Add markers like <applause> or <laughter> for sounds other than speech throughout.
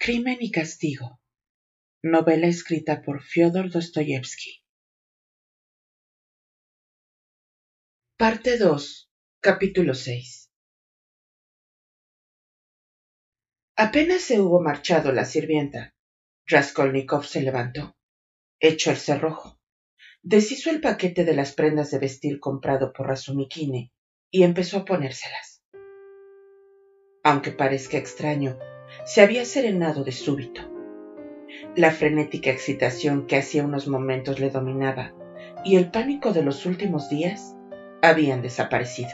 Crimen y Castigo. Novela escrita por Fyodor Dostoyevsky. Parte 2. Capítulo 6. Apenas se hubo marchado la sirvienta, Raskolnikov se levantó, echó el cerrojo, deshizo el paquete de las prendas de vestir comprado por Razumikine y empezó a ponérselas. Aunque parezca extraño, se había serenado de súbito. La frenética excitación que hacía unos momentos le dominaba y el pánico de los últimos días habían desaparecido.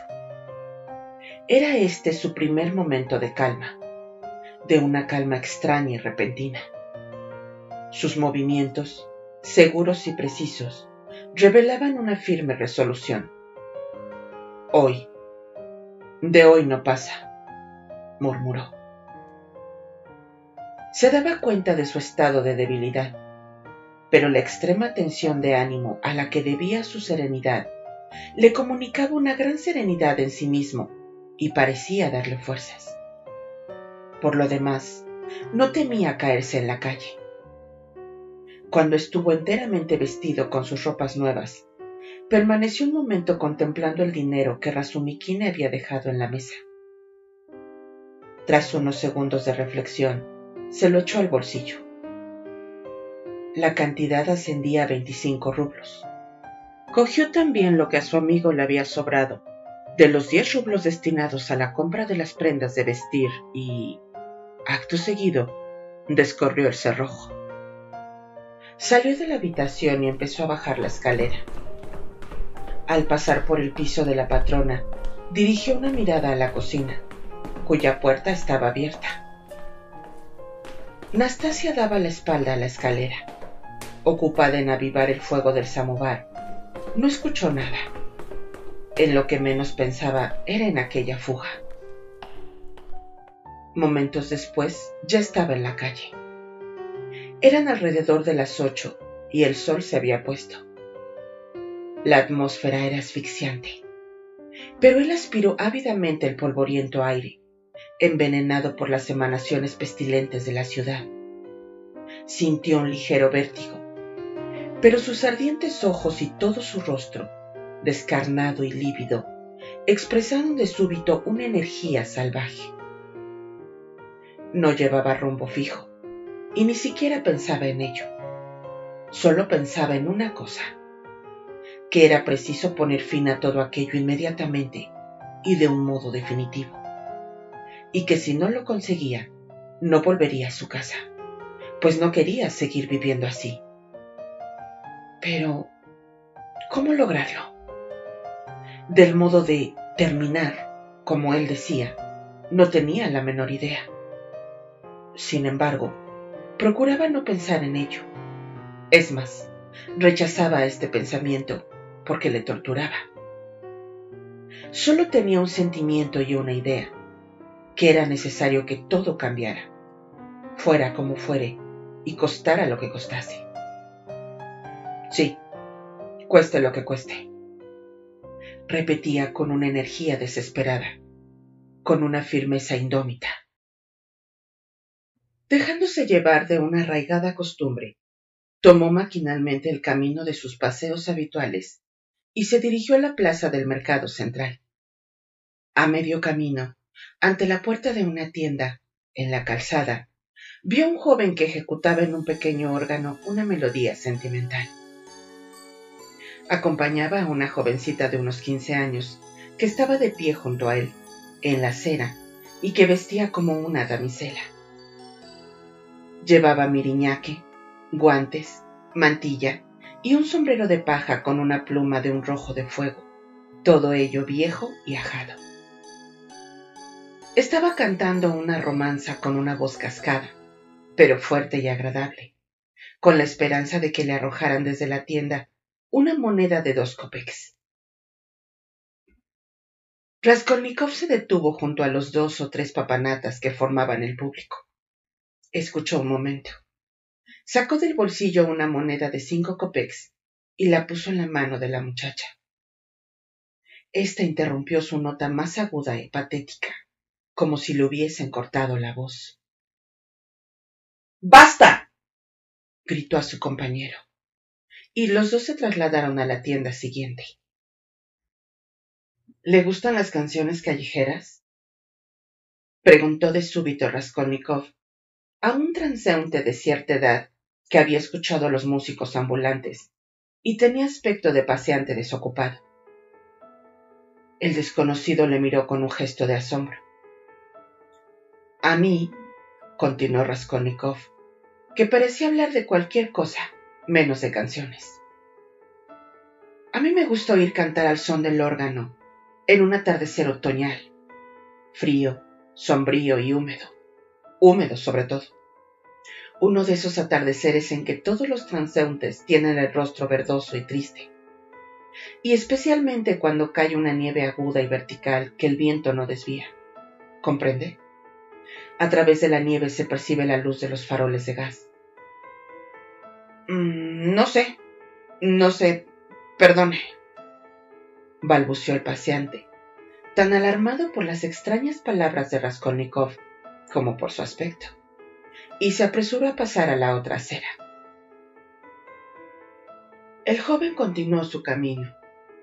Era este su primer momento de calma, de una calma extraña y repentina. Sus movimientos, seguros y precisos, revelaban una firme resolución. Hoy, de hoy no pasa, murmuró. Se daba cuenta de su estado de debilidad, pero la extrema tensión de ánimo a la que debía su serenidad le comunicaba una gran serenidad en sí mismo y parecía darle fuerzas. Por lo demás, no temía caerse en la calle. Cuando estuvo enteramente vestido con sus ropas nuevas, permaneció un momento contemplando el dinero que Razumikine había dejado en la mesa. Tras unos segundos de reflexión, se lo echó al bolsillo. La cantidad ascendía a 25 rublos. Cogió también lo que a su amigo le había sobrado, de los 10 rublos destinados a la compra de las prendas de vestir y, acto seguido, descorrió el cerrojo. Salió de la habitación y empezó a bajar la escalera. Al pasar por el piso de la patrona, dirigió una mirada a la cocina, cuya puerta estaba abierta. Nastasia daba la espalda a la escalera, ocupada en avivar el fuego del samovar. No escuchó nada. En lo que menos pensaba era en aquella fuga. Momentos después ya estaba en la calle. Eran alrededor de las ocho y el sol se había puesto. La atmósfera era asfixiante, pero él aspiró ávidamente el polvoriento aire envenenado por las emanaciones pestilentes de la ciudad. Sintió un ligero vértigo, pero sus ardientes ojos y todo su rostro, descarnado y lívido, expresaron de súbito una energía salvaje. No llevaba rumbo fijo, y ni siquiera pensaba en ello. Solo pensaba en una cosa, que era preciso poner fin a todo aquello inmediatamente y de un modo definitivo y que si no lo conseguía, no volvería a su casa, pues no quería seguir viviendo así. Pero, ¿cómo lograrlo? Del modo de terminar, como él decía, no tenía la menor idea. Sin embargo, procuraba no pensar en ello. Es más, rechazaba este pensamiento porque le torturaba. Solo tenía un sentimiento y una idea, que era necesario que todo cambiara, fuera como fuere y costara lo que costase. Sí, cueste lo que cueste, repetía con una energía desesperada, con una firmeza indómita. Dejándose llevar de una arraigada costumbre, tomó maquinalmente el camino de sus paseos habituales y se dirigió a la plaza del mercado central. A medio camino, ante la puerta de una tienda, en la calzada, vio un joven que ejecutaba en un pequeño órgano una melodía sentimental. Acompañaba a una jovencita de unos quince años que estaba de pie junto a él, en la acera, y que vestía como una damisela. Llevaba miriñaque, guantes, mantilla y un sombrero de paja con una pluma de un rojo de fuego, todo ello viejo y ajado. Estaba cantando una romanza con una voz cascada, pero fuerte y agradable, con la esperanza de que le arrojaran desde la tienda una moneda de dos kopecks. Raskolnikov se detuvo junto a los dos o tres papanatas que formaban el público. Escuchó un momento. Sacó del bolsillo una moneda de cinco kopecks y la puso en la mano de la muchacha. Esta interrumpió su nota más aguda y patética como si le hubiesen cortado la voz. ¡Basta! gritó a su compañero, y los dos se trasladaron a la tienda siguiente. ¿Le gustan las canciones callejeras? preguntó de súbito Raskolnikov a un transeúnte de cierta edad que había escuchado a los músicos ambulantes y tenía aspecto de paseante desocupado. El desconocido le miró con un gesto de asombro. A mí, continuó Raskolnikov, que parecía hablar de cualquier cosa, menos de canciones. A mí me gusta oír cantar al son del órgano en un atardecer otoñal, frío, sombrío y húmedo, húmedo sobre todo. Uno de esos atardeceres en que todos los transeúntes tienen el rostro verdoso y triste, y especialmente cuando cae una nieve aguda y vertical que el viento no desvía. ¿Comprende? A través de la nieve se percibe la luz de los faroles de gas. Mm, no sé, no sé, perdone, balbuceó el paseante, tan alarmado por las extrañas palabras de Raskolnikov como por su aspecto, y se apresuró a pasar a la otra acera. El joven continuó su camino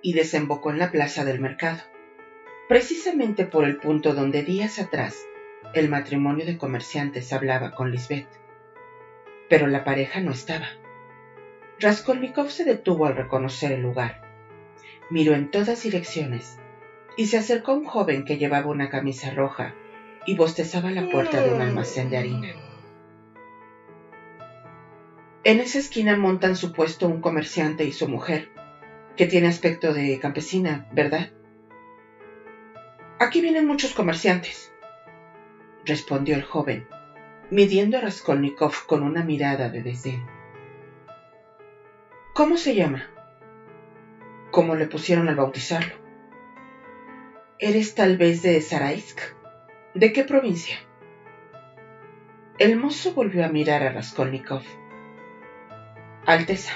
y desembocó en la plaza del mercado, precisamente por el punto donde días atrás el matrimonio de comerciantes hablaba con Lisbeth. Pero la pareja no estaba. Raskolnikov se detuvo al reconocer el lugar. Miró en todas direcciones y se acercó a un joven que llevaba una camisa roja y bostezaba a la puerta de un almacén de harina. En esa esquina montan su puesto un comerciante y su mujer, que tiene aspecto de campesina, ¿verdad? Aquí vienen muchos comerciantes, respondió el joven, midiendo a Raskolnikov con una mirada de desdén. ¿Cómo se llama? ¿Cómo le pusieron al bautizarlo? ¿Eres tal vez de Saraisk? ¿De qué provincia? El mozo volvió a mirar a Raskolnikov. Alteza,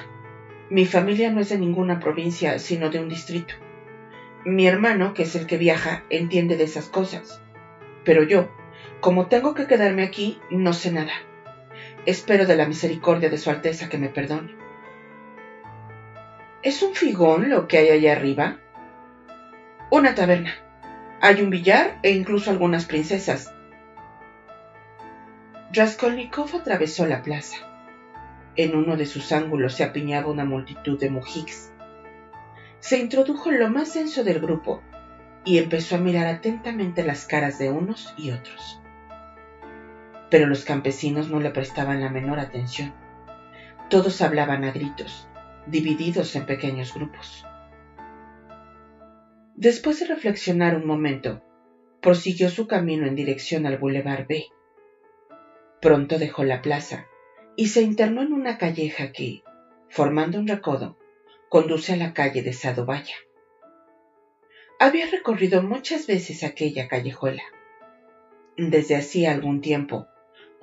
mi familia no es de ninguna provincia, sino de un distrito. Mi hermano, que es el que viaja, entiende de esas cosas. Pero yo, como tengo que quedarme aquí, no sé nada. Espero de la misericordia de Su Alteza que me perdone. ¿Es un figón lo que hay allá arriba? Una taberna. Hay un billar e incluso algunas princesas. Raskolnikov atravesó la plaza. En uno de sus ángulos se apiñaba una multitud de mujiks. Se introdujo lo más denso del grupo y empezó a mirar atentamente las caras de unos y otros pero los campesinos no le prestaban la menor atención. Todos hablaban a gritos, divididos en pequeños grupos. Después de reflexionar un momento, prosiguió su camino en dirección al Boulevard B. Pronto dejó la plaza y se internó en una calleja que, formando un recodo, conduce a la calle de Sadovaya. Había recorrido muchas veces aquella callejuela. Desde hacía algún tiempo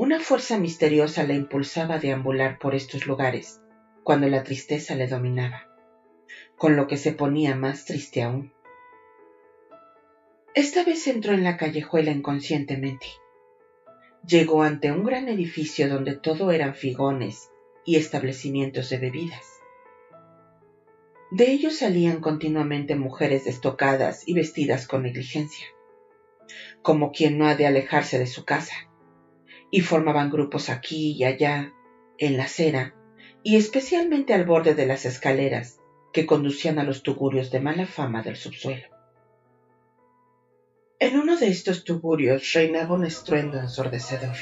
una fuerza misteriosa le impulsaba a deambular por estos lugares cuando la tristeza le dominaba, con lo que se ponía más triste aún. Esta vez entró en la callejuela inconscientemente. Llegó ante un gran edificio donde todo eran figones y establecimientos de bebidas. De ellos salían continuamente mujeres destocadas y vestidas con negligencia, como quien no ha de alejarse de su casa y formaban grupos aquí y allá, en la acera, y especialmente al borde de las escaleras que conducían a los tugurios de mala fama del subsuelo. En uno de estos tugurios reinaba un estruendo ensordecedor.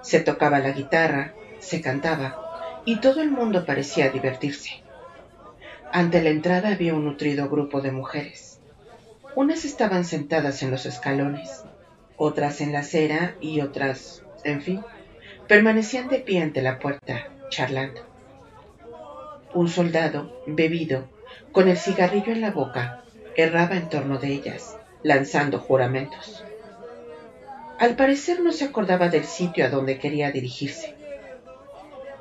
Se tocaba la guitarra, se cantaba, y todo el mundo parecía divertirse. Ante la entrada había un nutrido grupo de mujeres. Unas estaban sentadas en los escalones, otras en la acera y otras en fin, permanecían de pie ante la puerta, charlando. Un soldado, bebido, con el cigarrillo en la boca, erraba en torno de ellas, lanzando juramentos. Al parecer no se acordaba del sitio a donde quería dirigirse.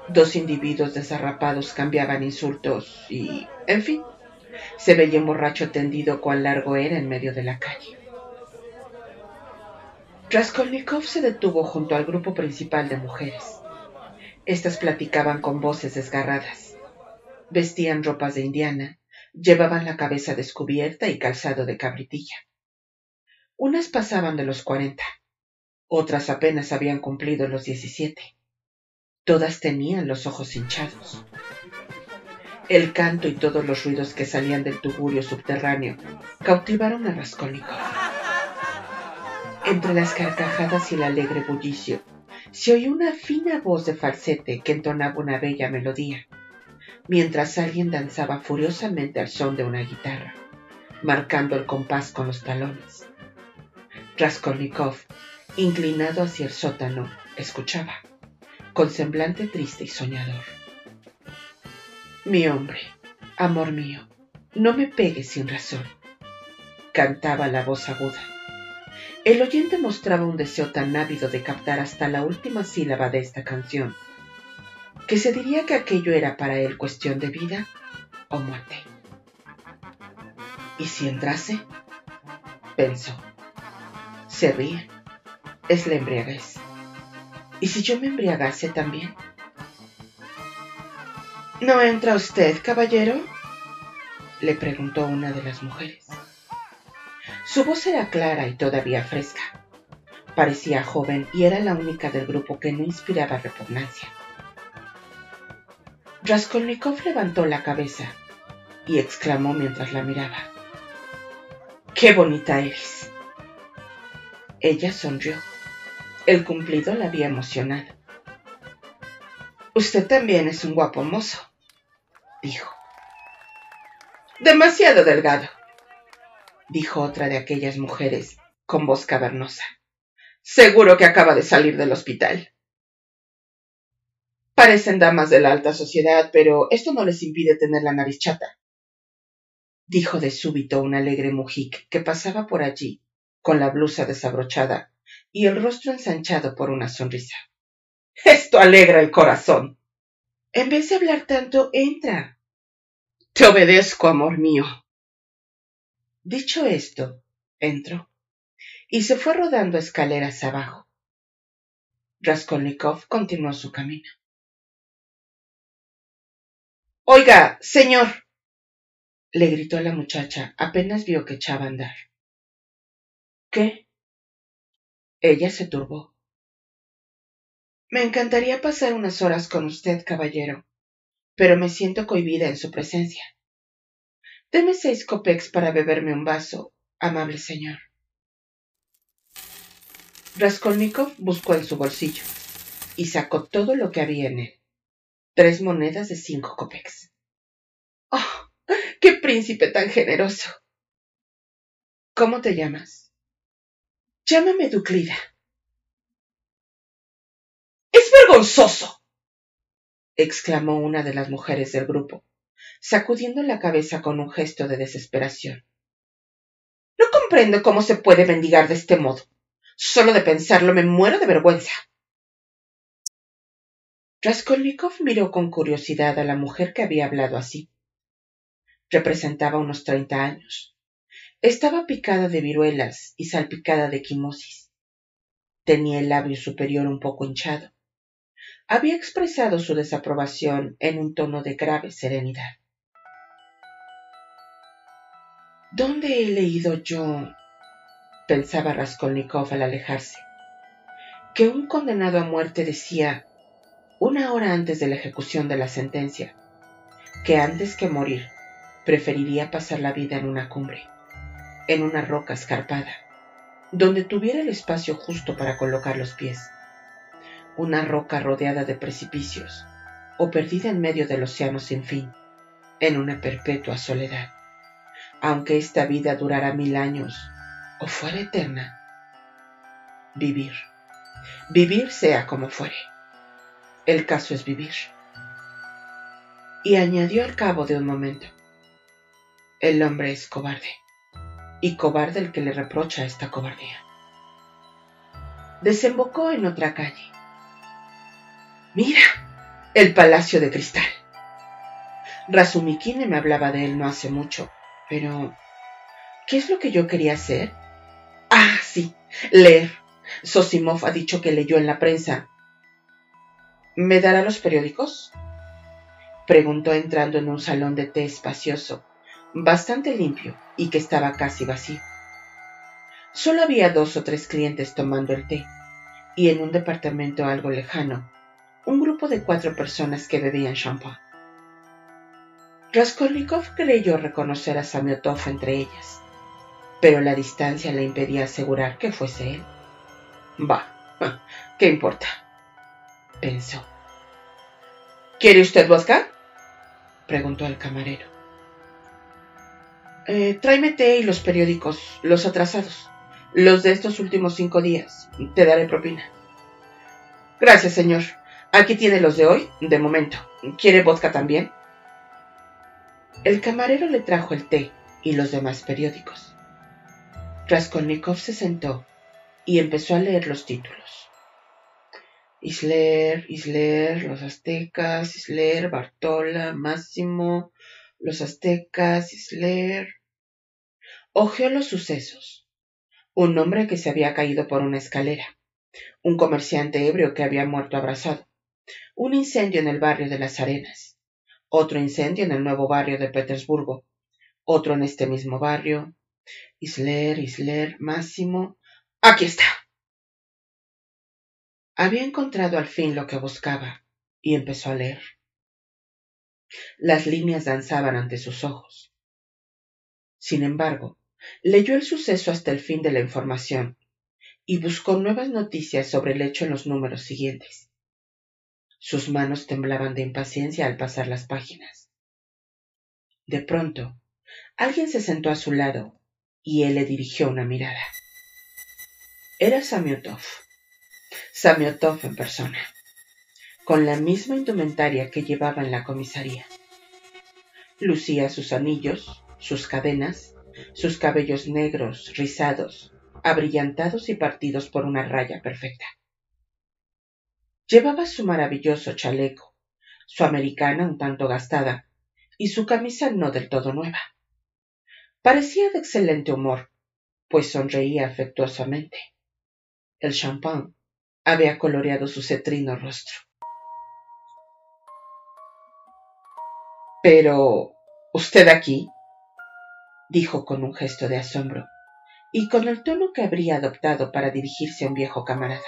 Dos individuos desarrapados cambiaban insultos y, en fin, se veía un borracho tendido cuán largo era en medio de la calle. Raskolnikov se detuvo junto al grupo principal de mujeres. Estas platicaban con voces desgarradas. Vestían ropas de indiana, llevaban la cabeza descubierta y calzado de cabritilla. Unas pasaban de los cuarenta, otras apenas habían cumplido los diecisiete. Todas tenían los ojos hinchados. El canto y todos los ruidos que salían del tugurio subterráneo cautivaron a Raskolnikov. Entre las carcajadas y el alegre bullicio, se oyó una fina voz de falsete que entonaba una bella melodía, mientras alguien danzaba furiosamente al son de una guitarra, marcando el compás con los talones. Raskolnikov, inclinado hacia el sótano, escuchaba con semblante triste y soñador. Mi hombre, amor mío, no me pegues sin razón, cantaba la voz aguda. El oyente mostraba un deseo tan ávido de captar hasta la última sílaba de esta canción, que se diría que aquello era para él cuestión de vida o muerte. ¿Y si entrase? pensó. Se ríe. Es la embriaguez. ¿Y si yo me embriagase también? ¿No entra usted, caballero? le preguntó una de las mujeres. Su voz era clara y todavía fresca. Parecía joven y era la única del grupo que no inspiraba repugnancia. Raskolnikov levantó la cabeza y exclamó mientras la miraba. ¡Qué bonita eres! Ella sonrió. El cumplido la había emocionado. Usted también es un guapo mozo, dijo. Demasiado delgado, dijo otra de aquellas mujeres con voz cavernosa. Seguro que acaba de salir del hospital. Parecen damas de la alta sociedad, pero esto no les impide tener la nariz chata, dijo de súbito un alegre mujic que pasaba por allí con la blusa desabrochada y el rostro ensanchado por una sonrisa. Esto alegra el corazón. En vez de hablar tanto, entra. Te obedezco, amor mío. Dicho esto, entró y se fue rodando escaleras abajo. Raskolnikov continuó su camino. Oiga, señor, le gritó la muchacha apenas vio que echaba a andar. ¿Qué? Ella se turbó. Me encantaría pasar unas horas con usted, caballero, pero me siento cohibida en su presencia. Deme seis copex para beberme un vaso, amable señor. Raskolnikov buscó en su bolsillo y sacó todo lo que había en él. Tres monedas de cinco copex. ¡Oh! ¡Qué príncipe tan generoso! ¿Cómo te llamas? Llámame Duclida. Es vergonzoso. exclamó una de las mujeres del grupo, sacudiendo la cabeza con un gesto de desesperación. No comprendo cómo se puede mendigar de este modo. Solo de pensarlo me muero de vergüenza. Raskolnikov miró con curiosidad a la mujer que había hablado así. Representaba unos treinta años. Estaba picada de viruelas y salpicada de quimosis. Tenía el labio superior un poco hinchado. Había expresado su desaprobación en un tono de grave serenidad. ¿Dónde he leído yo? pensaba Raskolnikov al alejarse, que un condenado a muerte decía, una hora antes de la ejecución de la sentencia, que antes que morir preferiría pasar la vida en una cumbre en una roca escarpada, donde tuviera el espacio justo para colocar los pies. Una roca rodeada de precipicios, o perdida en medio del océano sin fin, en una perpetua soledad. Aunque esta vida durara mil años, o fuera eterna, vivir. Vivir sea como fuere. El caso es vivir. Y añadió al cabo de un momento, el hombre es cobarde y cobarde el que le reprocha esta cobardía. Desembocó en otra calle. Mira, el palacio de cristal. Razumikine me hablaba de él no hace mucho, pero ¿qué es lo que yo quería hacer? Ah, sí, leer. Sosimov ha dicho que leyó en la prensa. ¿Me dará los periódicos? Preguntó entrando en un salón de té espacioso, bastante limpio y que estaba casi vacío. Solo había dos o tres clientes tomando el té, y en un departamento algo lejano, un grupo de cuatro personas que bebían champán. Raskolnikov creyó reconocer a Samiotov entre ellas, pero la distancia le impedía asegurar que fuese él. Bah, <laughs> ¿qué importa? pensó. ¿Quiere usted vodka? preguntó el camarero. Eh, tráeme té y los periódicos, los atrasados, los de estos últimos cinco días. Te daré propina. Gracias, señor. Aquí tiene los de hoy, de momento. ¿Quiere vodka también? El camarero le trajo el té y los demás periódicos. Raskolnikov se sentó y empezó a leer los títulos. Isler, Isler, los aztecas, Isler, Bartola, Máximo, los aztecas, Isler. Ojeó los sucesos. Un hombre que se había caído por una escalera. Un comerciante ebrio que había muerto abrazado. Un incendio en el barrio de las Arenas. Otro incendio en el nuevo barrio de Petersburgo. Otro en este mismo barrio. Isler, Isler, Máximo. Aquí está. Había encontrado al fin lo que buscaba y empezó a leer. Las líneas danzaban ante sus ojos. Sin embargo, leyó el suceso hasta el fin de la información y buscó nuevas noticias sobre el hecho en los números siguientes. Sus manos temblaban de impaciencia al pasar las páginas. De pronto, alguien se sentó a su lado y él le dirigió una mirada. Era Samiotov. Samiotov en persona, con la misma indumentaria que llevaba en la comisaría. Lucía sus anillos, sus cadenas, sus cabellos negros, rizados, abrillantados y partidos por una raya perfecta. Llevaba su maravilloso chaleco, su americana un tanto gastada y su camisa no del todo nueva. Parecía de excelente humor, pues sonreía afectuosamente. El champán había coloreado su cetrino rostro. Pero. ¿Usted aquí? dijo con un gesto de asombro, y con el tono que habría adoptado para dirigirse a un viejo camarada.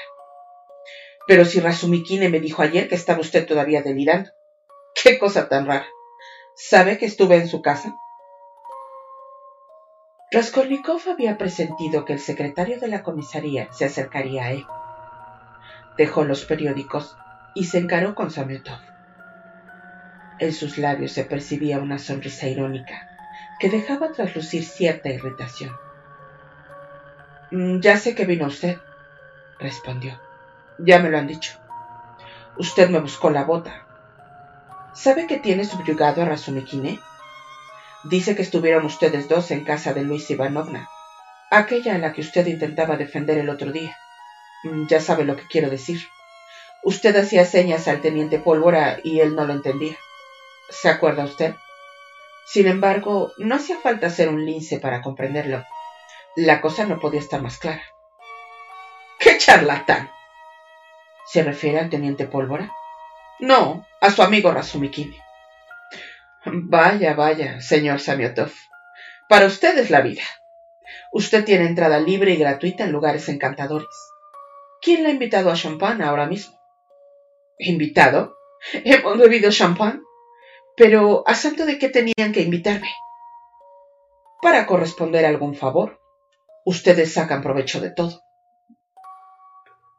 Pero si Rasumikine me dijo ayer que estaba usted todavía delirando. ¡Qué cosa tan rara! ¿Sabe que estuve en su casa? Raskolnikov había presentido que el secretario de la comisaría se acercaría a él dejó los periódicos y se encaró con Samiotov. En sus labios se percibía una sonrisa irónica que dejaba traslucir cierta irritación. Mm, ya sé que vino usted, respondió. Ya me lo han dicho. Usted me buscó la bota. ¿Sabe que tiene subyugado a Razumikine? Dice que estuvieron ustedes dos en casa de Luis Ivanovna, aquella a la que usted intentaba defender el otro día. Mm, ya sabe lo que quiero decir. Usted hacía señas al teniente Pólvora y él no lo entendía. ¿Se acuerda usted? Sin embargo, no hacía falta ser un lince para comprenderlo. La cosa no podía estar más clara. ¡Qué charlatán! ¿Se refiere al teniente Pólvora? No, a su amigo Razumikine. Vaya, vaya, señor Samiotov. Para usted es la vida. Usted tiene entrada libre y gratuita en lugares encantadores. ¿Quién le ha invitado a champán ahora mismo? ¿Invitado? Hemos bebido champán. Pero ¿a santo de qué tenían que invitarme? Para corresponder a algún favor. Ustedes sacan provecho de todo.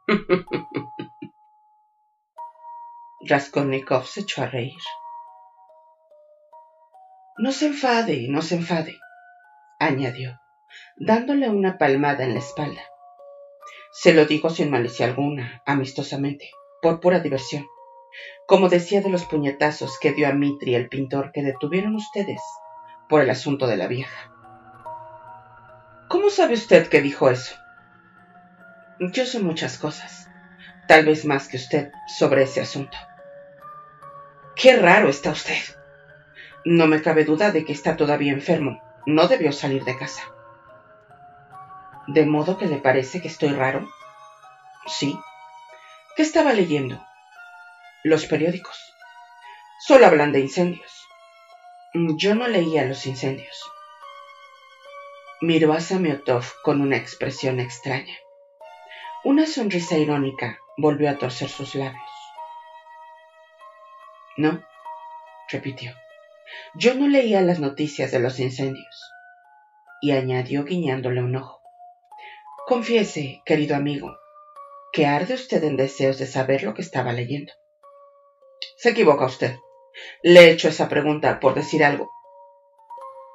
<laughs> Raskolnikov se echó a reír. No se enfade, no se enfade, añadió, dándole una palmada en la espalda. Se lo digo sin malicia alguna, amistosamente, por pura diversión. Como decía de los puñetazos que dio a Mitri el pintor que detuvieron ustedes por el asunto de la vieja. ¿Cómo sabe usted que dijo eso? Yo sé muchas cosas, tal vez más que usted, sobre ese asunto. Qué raro está usted. No me cabe duda de que está todavía enfermo. No debió salir de casa. ¿De modo que le parece que estoy raro? Sí. ¿Qué estaba leyendo? Los periódicos. Solo hablan de incendios. Yo no leía los incendios. Miró a Samiotov con una expresión extraña. Una sonrisa irónica volvió a torcer sus labios. No, repitió. Yo no leía las noticias de los incendios. Y añadió guiñándole un ojo. Confiese, querido amigo, que arde usted en deseos de saber lo que estaba leyendo. Se equivoca usted. Le he hecho esa pregunta por decir algo.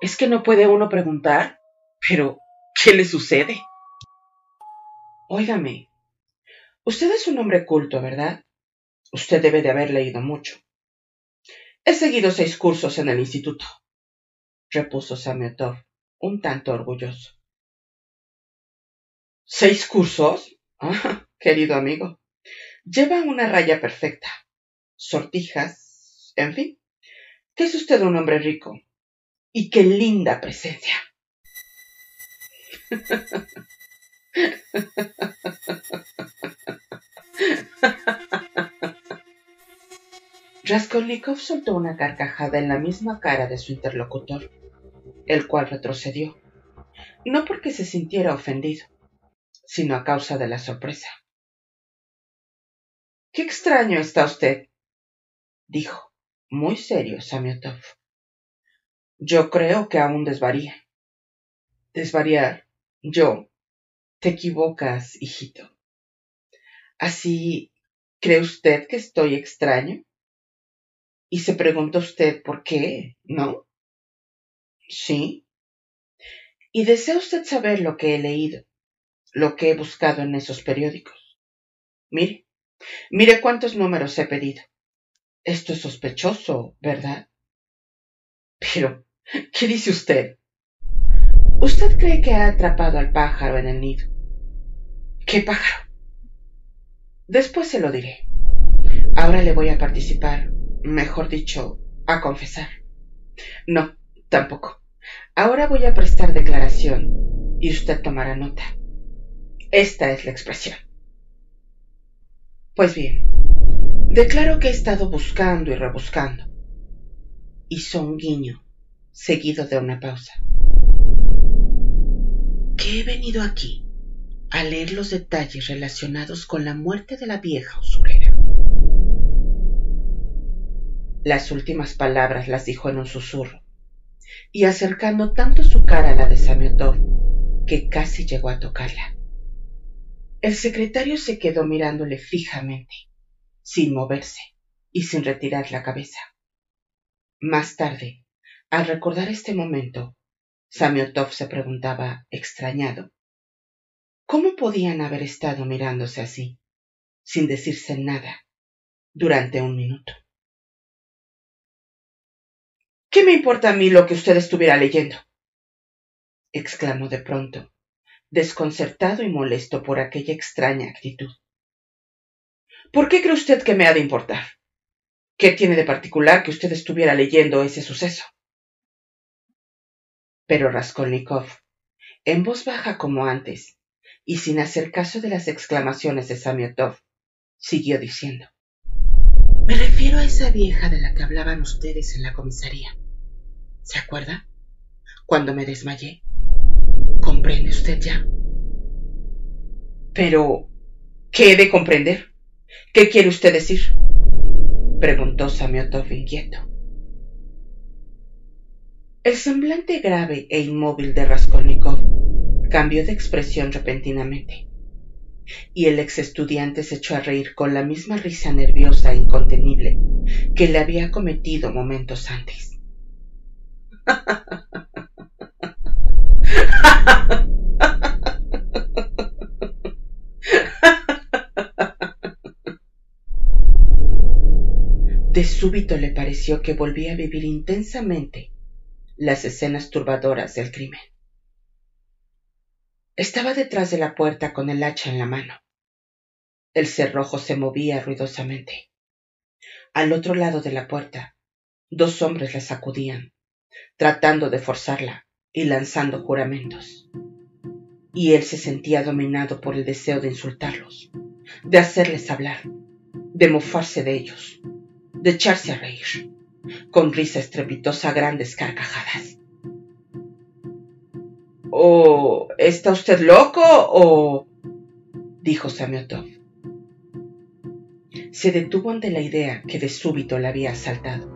¿Es que no puede uno preguntar? Pero, ¿qué le sucede? Óigame, usted es un hombre culto, ¿verdad? Usted debe de haber leído mucho. He seguido seis cursos en el instituto, repuso Samiotov, un tanto orgulloso. ¿Seis cursos? Ah, <laughs> querido amigo. Lleva una raya perfecta, sortijas, en fin, que es usted un hombre rico. Y qué linda presencia. <laughs> Raskolnikov soltó una carcajada en la misma cara de su interlocutor, el cual retrocedió, no porque se sintiera ofendido, sino a causa de la sorpresa. Qué extraño está usted, dijo, muy serio Samiotov. Yo creo que aún desvaría. Desvariar. Yo. Te equivocas, hijito. ¿Así cree usted que estoy extraño? Y se pregunta usted por qué, ¿no? Sí. Y desea usted saber lo que he leído, lo que he buscado en esos periódicos. Mire, mire cuántos números he pedido. Esto es sospechoso, ¿verdad? Pero, ¿qué dice usted? Usted cree que ha atrapado al pájaro en el nido. ¿Qué pájaro? Después se lo diré. Ahora le voy a participar, mejor dicho, a confesar. No, tampoco. Ahora voy a prestar declaración y usted tomará nota. Esta es la expresión. Pues bien, declaro que he estado buscando y rebuscando. Hizo un guiño, seguido de una pausa. Que he venido aquí a leer los detalles relacionados con la muerte de la vieja usurera. Las últimas palabras las dijo en un susurro, y acercando tanto su cara a la de Samiotov que casi llegó a tocarla. El secretario se quedó mirándole fijamente, sin moverse y sin retirar la cabeza. Más tarde, al recordar este momento, Samiotov se preguntaba, extrañado, ¿cómo podían haber estado mirándose así, sin decirse nada, durante un minuto? ¿Qué me importa a mí lo que usted estuviera leyendo? exclamó de pronto, desconcertado y molesto por aquella extraña actitud. ¿Por qué cree usted que me ha de importar? ¿Qué tiene de particular que usted estuviera leyendo ese suceso? Pero Raskolnikov, en voz baja como antes, y sin hacer caso de las exclamaciones de Samiotov, siguió diciendo Me refiero a esa vieja de la que hablaban ustedes en la comisaría. ¿Se acuerda? Cuando me desmayé. ¿Comprende usted ya? Pero, ¿qué he de comprender? ¿Qué quiere usted decir? preguntó Samiotov inquieto. El semblante grave e inmóvil de Raskolnikov cambió de expresión repentinamente, y el ex estudiante se echó a reír con la misma risa nerviosa e incontenible que le había cometido momentos antes. De súbito le pareció que volvía a vivir intensamente las escenas turbadoras del crimen. Estaba detrás de la puerta con el hacha en la mano. El cerrojo se movía ruidosamente. Al otro lado de la puerta, dos hombres la sacudían tratando de forzarla y lanzando juramentos. Y él se sentía dominado por el deseo de insultarlos, de hacerles hablar, de mofarse de ellos, de echarse a reír, con risa estrepitosa grandes carcajadas. ¿O está usted loco o...? dijo Samiotov. Se detuvo ante la idea que de súbito le había asaltado.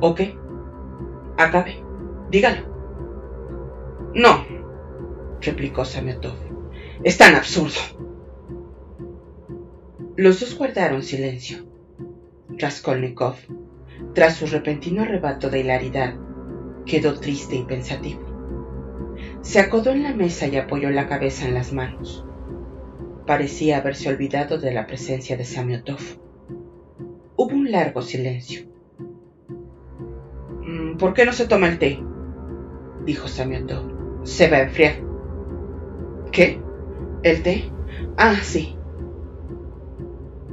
¿O qué? Acabe. Dígalo. No, replicó Samiotov. Es tan absurdo. Los dos guardaron silencio. Raskolnikov, tras su repentino arrebato de hilaridad, quedó triste y pensativo. Se acodó en la mesa y apoyó la cabeza en las manos. Parecía haberse olvidado de la presencia de Samiotov. Hubo un largo silencio. ¿Por qué no se toma el té? dijo Samiotov. Se va a enfriar. ¿Qué? ¿El té? Ah, sí.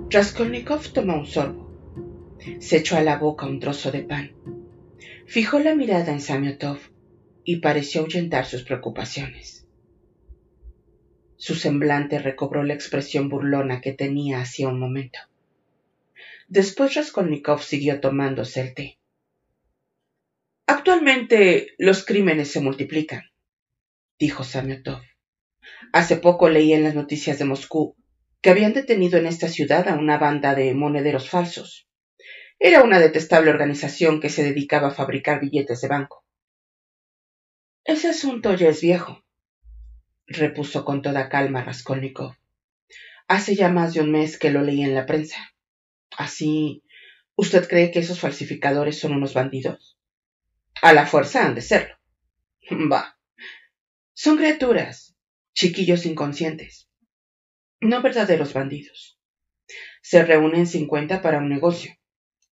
Raskolnikov tomó un sorbo. Se echó a la boca un trozo de pan. Fijó la mirada en Samiotov y pareció ahuyentar sus preocupaciones. Su semblante recobró la expresión burlona que tenía hacía un momento. Después Raskolnikov siguió tomándose el té. Actualmente los crímenes se multiplican, dijo Samiotov. Hace poco leí en las noticias de Moscú que habían detenido en esta ciudad a una banda de monederos falsos. Era una detestable organización que se dedicaba a fabricar billetes de banco. Ese asunto ya es viejo, repuso con toda calma Raskolnikov. Hace ya más de un mes que lo leí en la prensa. Así, ¿usted cree que esos falsificadores son unos bandidos? A la fuerza han de serlo. <laughs> Bah. Son criaturas, chiquillos inconscientes, no verdaderos bandidos. Se reúnen cincuenta para un negocio.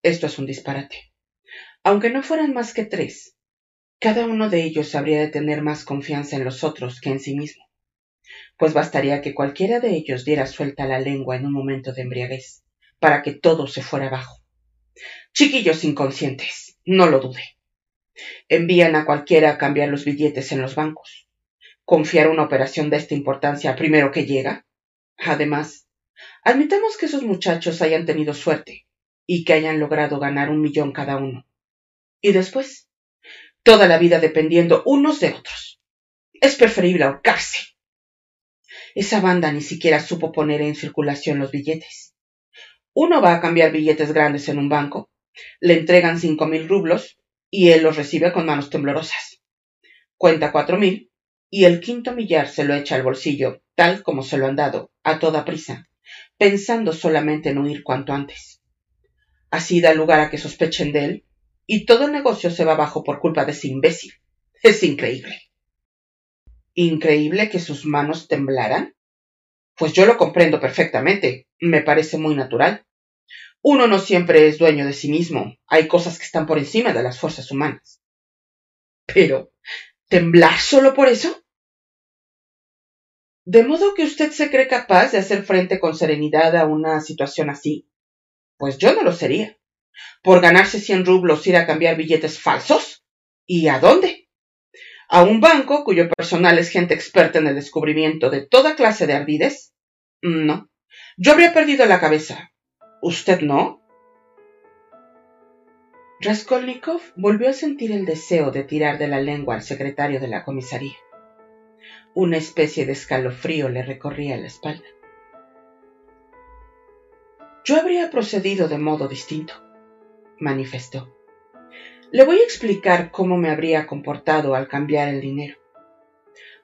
Esto es un disparate. Aunque no fueran más que tres, cada uno de ellos habría de tener más confianza en los otros que en sí mismo, pues bastaría que cualquiera de ellos diera suelta la lengua en un momento de embriaguez, para que todo se fuera abajo. Chiquillos inconscientes, no lo dude. Envían a cualquiera a cambiar los billetes en los bancos. Confiar una operación de esta importancia primero que llega. Además, admitamos que esos muchachos hayan tenido suerte y que hayan logrado ganar un millón cada uno. Y después, toda la vida dependiendo unos de otros. Es preferible ahorcarse. Esa banda ni siquiera supo poner en circulación los billetes. Uno va a cambiar billetes grandes en un banco, le entregan cinco mil rublos y él los recibe con manos temblorosas. Cuenta cuatro mil y el quinto millar se lo echa al bolsillo, tal como se lo han dado, a toda prisa, pensando solamente en huir cuanto antes. Así da lugar a que sospechen de él y todo el negocio se va abajo por culpa de ese imbécil. Es increíble. ¿Increíble que sus manos temblaran? Pues yo lo comprendo perfectamente. Me parece muy natural. Uno no siempre es dueño de sí mismo. Hay cosas que están por encima de las fuerzas humanas. Pero, ¿temblar solo por eso? ¿De modo que usted se cree capaz de hacer frente con serenidad a una situación así? Pues yo no lo sería por ganarse cien rublos ir a cambiar billetes falsos? ¿Y a dónde? ¿A un banco cuyo personal es gente experta en el descubrimiento de toda clase de ardides? No. Yo habría perdido la cabeza. ¿Usted no? Raskolnikov volvió a sentir el deseo de tirar de la lengua al secretario de la comisaría. Una especie de escalofrío le recorría la espalda. Yo habría procedido de modo distinto manifestó. Le voy a explicar cómo me habría comportado al cambiar el dinero.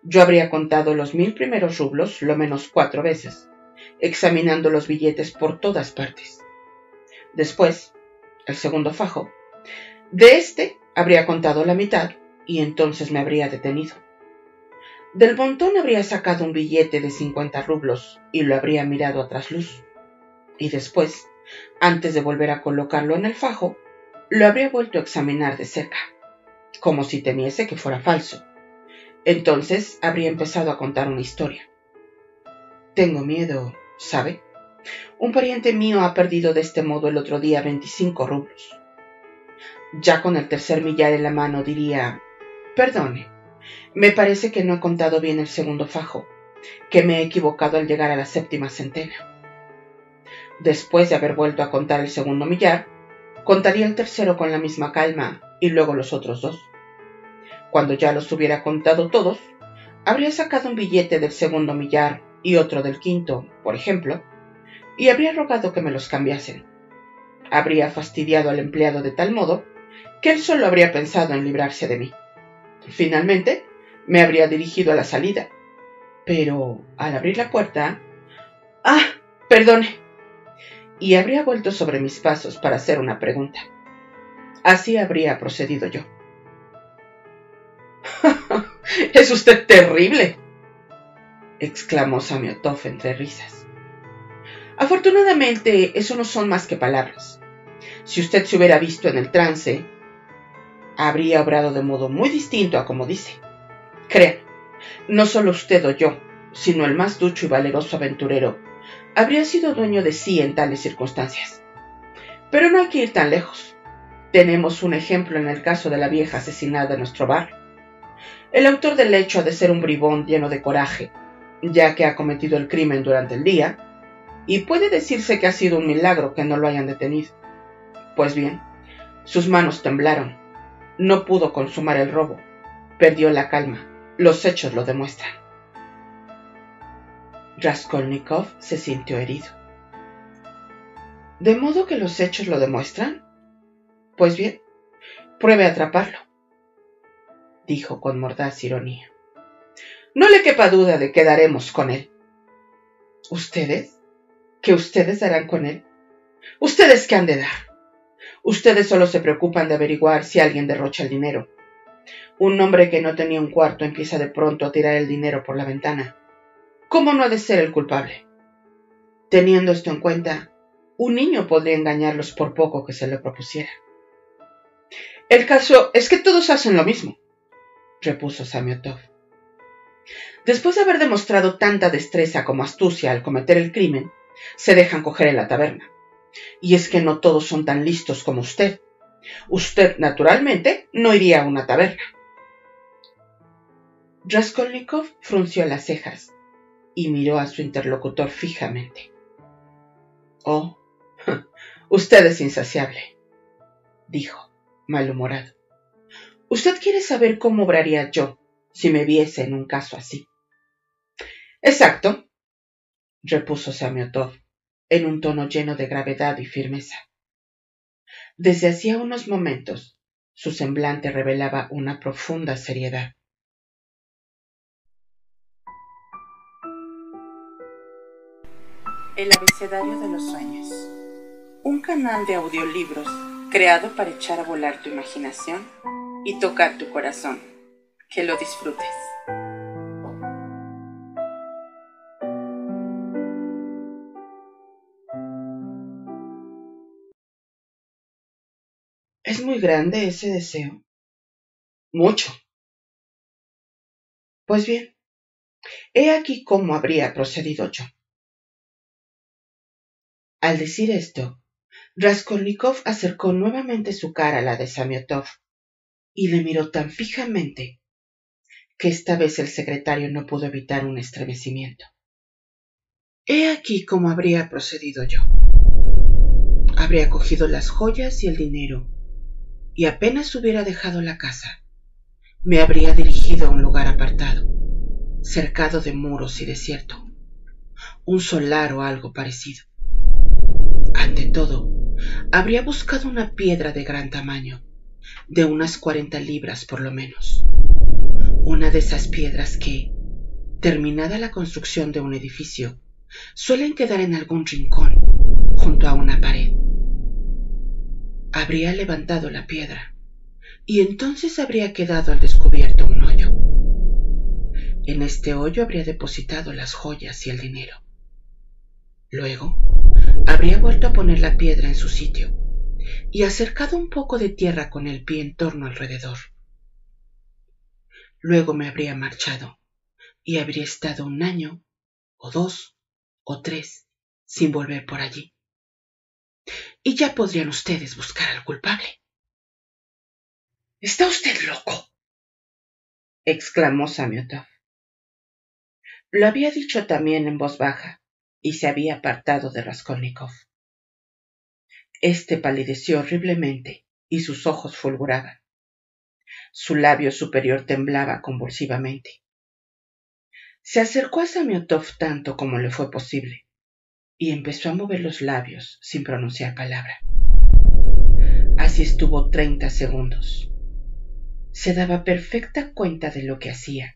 Yo habría contado los mil primeros rublos lo menos cuatro veces, examinando los billetes por todas partes. Después, el segundo fajo. De este habría contado la mitad y entonces me habría detenido. Del montón habría sacado un billete de cincuenta rublos y lo habría mirado a trasluz. Y después antes de volver a colocarlo en el fajo, lo habría vuelto a examinar de cerca, como si temiese que fuera falso. Entonces habría empezado a contar una historia. Tengo miedo, ¿sabe? Un pariente mío ha perdido de este modo el otro día 25 rublos. Ya con el tercer millar en la mano diría, perdone, me parece que no he contado bien el segundo fajo, que me he equivocado al llegar a la séptima centena. Después de haber vuelto a contar el segundo millar, contaría el tercero con la misma calma y luego los otros dos. Cuando ya los hubiera contado todos, habría sacado un billete del segundo millar y otro del quinto, por ejemplo, y habría rogado que me los cambiasen. Habría fastidiado al empleado de tal modo que él solo habría pensado en librarse de mí. Finalmente, me habría dirigido a la salida, pero al abrir la puerta... ¡Ah! Perdone. Y habría vuelto sobre mis pasos para hacer una pregunta. Así habría procedido yo. <laughs> es usted terrible, exclamó Samiotov entre risas. Afortunadamente, eso no son más que palabras. Si usted se hubiera visto en el trance, habría obrado de modo muy distinto a como dice. Crea, no solo usted o yo, sino el más ducho y valeroso aventurero, habría sido dueño de sí en tales circunstancias. Pero no hay que ir tan lejos. Tenemos un ejemplo en el caso de la vieja asesinada en nuestro bar. El autor del hecho ha de ser un bribón lleno de coraje, ya que ha cometido el crimen durante el día, y puede decirse que ha sido un milagro que no lo hayan detenido. Pues bien, sus manos temblaron, no pudo consumar el robo, perdió la calma, los hechos lo demuestran. Raskolnikov se sintió herido. ¿De modo que los hechos lo demuestran? Pues bien, pruebe a atraparlo, dijo con mordaz ironía. No le quepa duda de que daremos con él. ¿Ustedes? ¿Qué ustedes darán con él? ¿Ustedes qué han de dar? Ustedes solo se preocupan de averiguar si alguien derrocha el dinero. Un hombre que no tenía un cuarto empieza de pronto a tirar el dinero por la ventana. ¿Cómo no ha de ser el culpable? Teniendo esto en cuenta, un niño podría engañarlos por poco que se le propusiera. El caso es que todos hacen lo mismo, repuso Samiotov. Después de haber demostrado tanta destreza como astucia al cometer el crimen, se dejan coger en la taberna. Y es que no todos son tan listos como usted. Usted, naturalmente, no iría a una taberna. Raskolnikov frunció las cejas y miró a su interlocutor fijamente. Oh, <laughs> usted es insaciable, dijo, malhumorado. Usted quiere saber cómo obraría yo si me viese en un caso así. Exacto, repuso Samiotov en un tono lleno de gravedad y firmeza. Desde hacía unos momentos su semblante revelaba una profunda seriedad. El abecedario de los sueños. Un canal de audiolibros creado para echar a volar tu imaginación y tocar tu corazón. Que lo disfrutes. ¿Es muy grande ese deseo? Mucho. Pues bien, he aquí cómo habría procedido yo. Al decir esto, Raskolnikov acercó nuevamente su cara a la de Samiotov y le miró tan fijamente que esta vez el secretario no pudo evitar un estremecimiento. He aquí cómo habría procedido yo. Habría cogido las joyas y el dinero y apenas hubiera dejado la casa, me habría dirigido a un lugar apartado, cercado de muros y desierto, un solar o algo parecido ante todo, habría buscado una piedra de gran tamaño, de unas cuarenta libras por lo menos. Una de esas piedras que, terminada la construcción de un edificio, suelen quedar en algún rincón, junto a una pared. Habría levantado la piedra, y entonces habría quedado al descubierto un hoyo. En este hoyo habría depositado las joyas y el dinero. Luego, habría vuelto a poner la piedra en su sitio y acercado un poco de tierra con el pie en torno alrededor. Luego me habría marchado y habría estado un año, o dos, o tres, sin volver por allí. Y ya podrían ustedes buscar al culpable. ¿Está usted loco? exclamó Samiotov. Lo había dicho también en voz baja, y se había apartado de Raskolnikov. Este palideció horriblemente y sus ojos fulguraban. Su labio superior temblaba convulsivamente. Se acercó a Samiotov tanto como le fue posible y empezó a mover los labios sin pronunciar palabra. Así estuvo treinta segundos. Se daba perfecta cuenta de lo que hacía,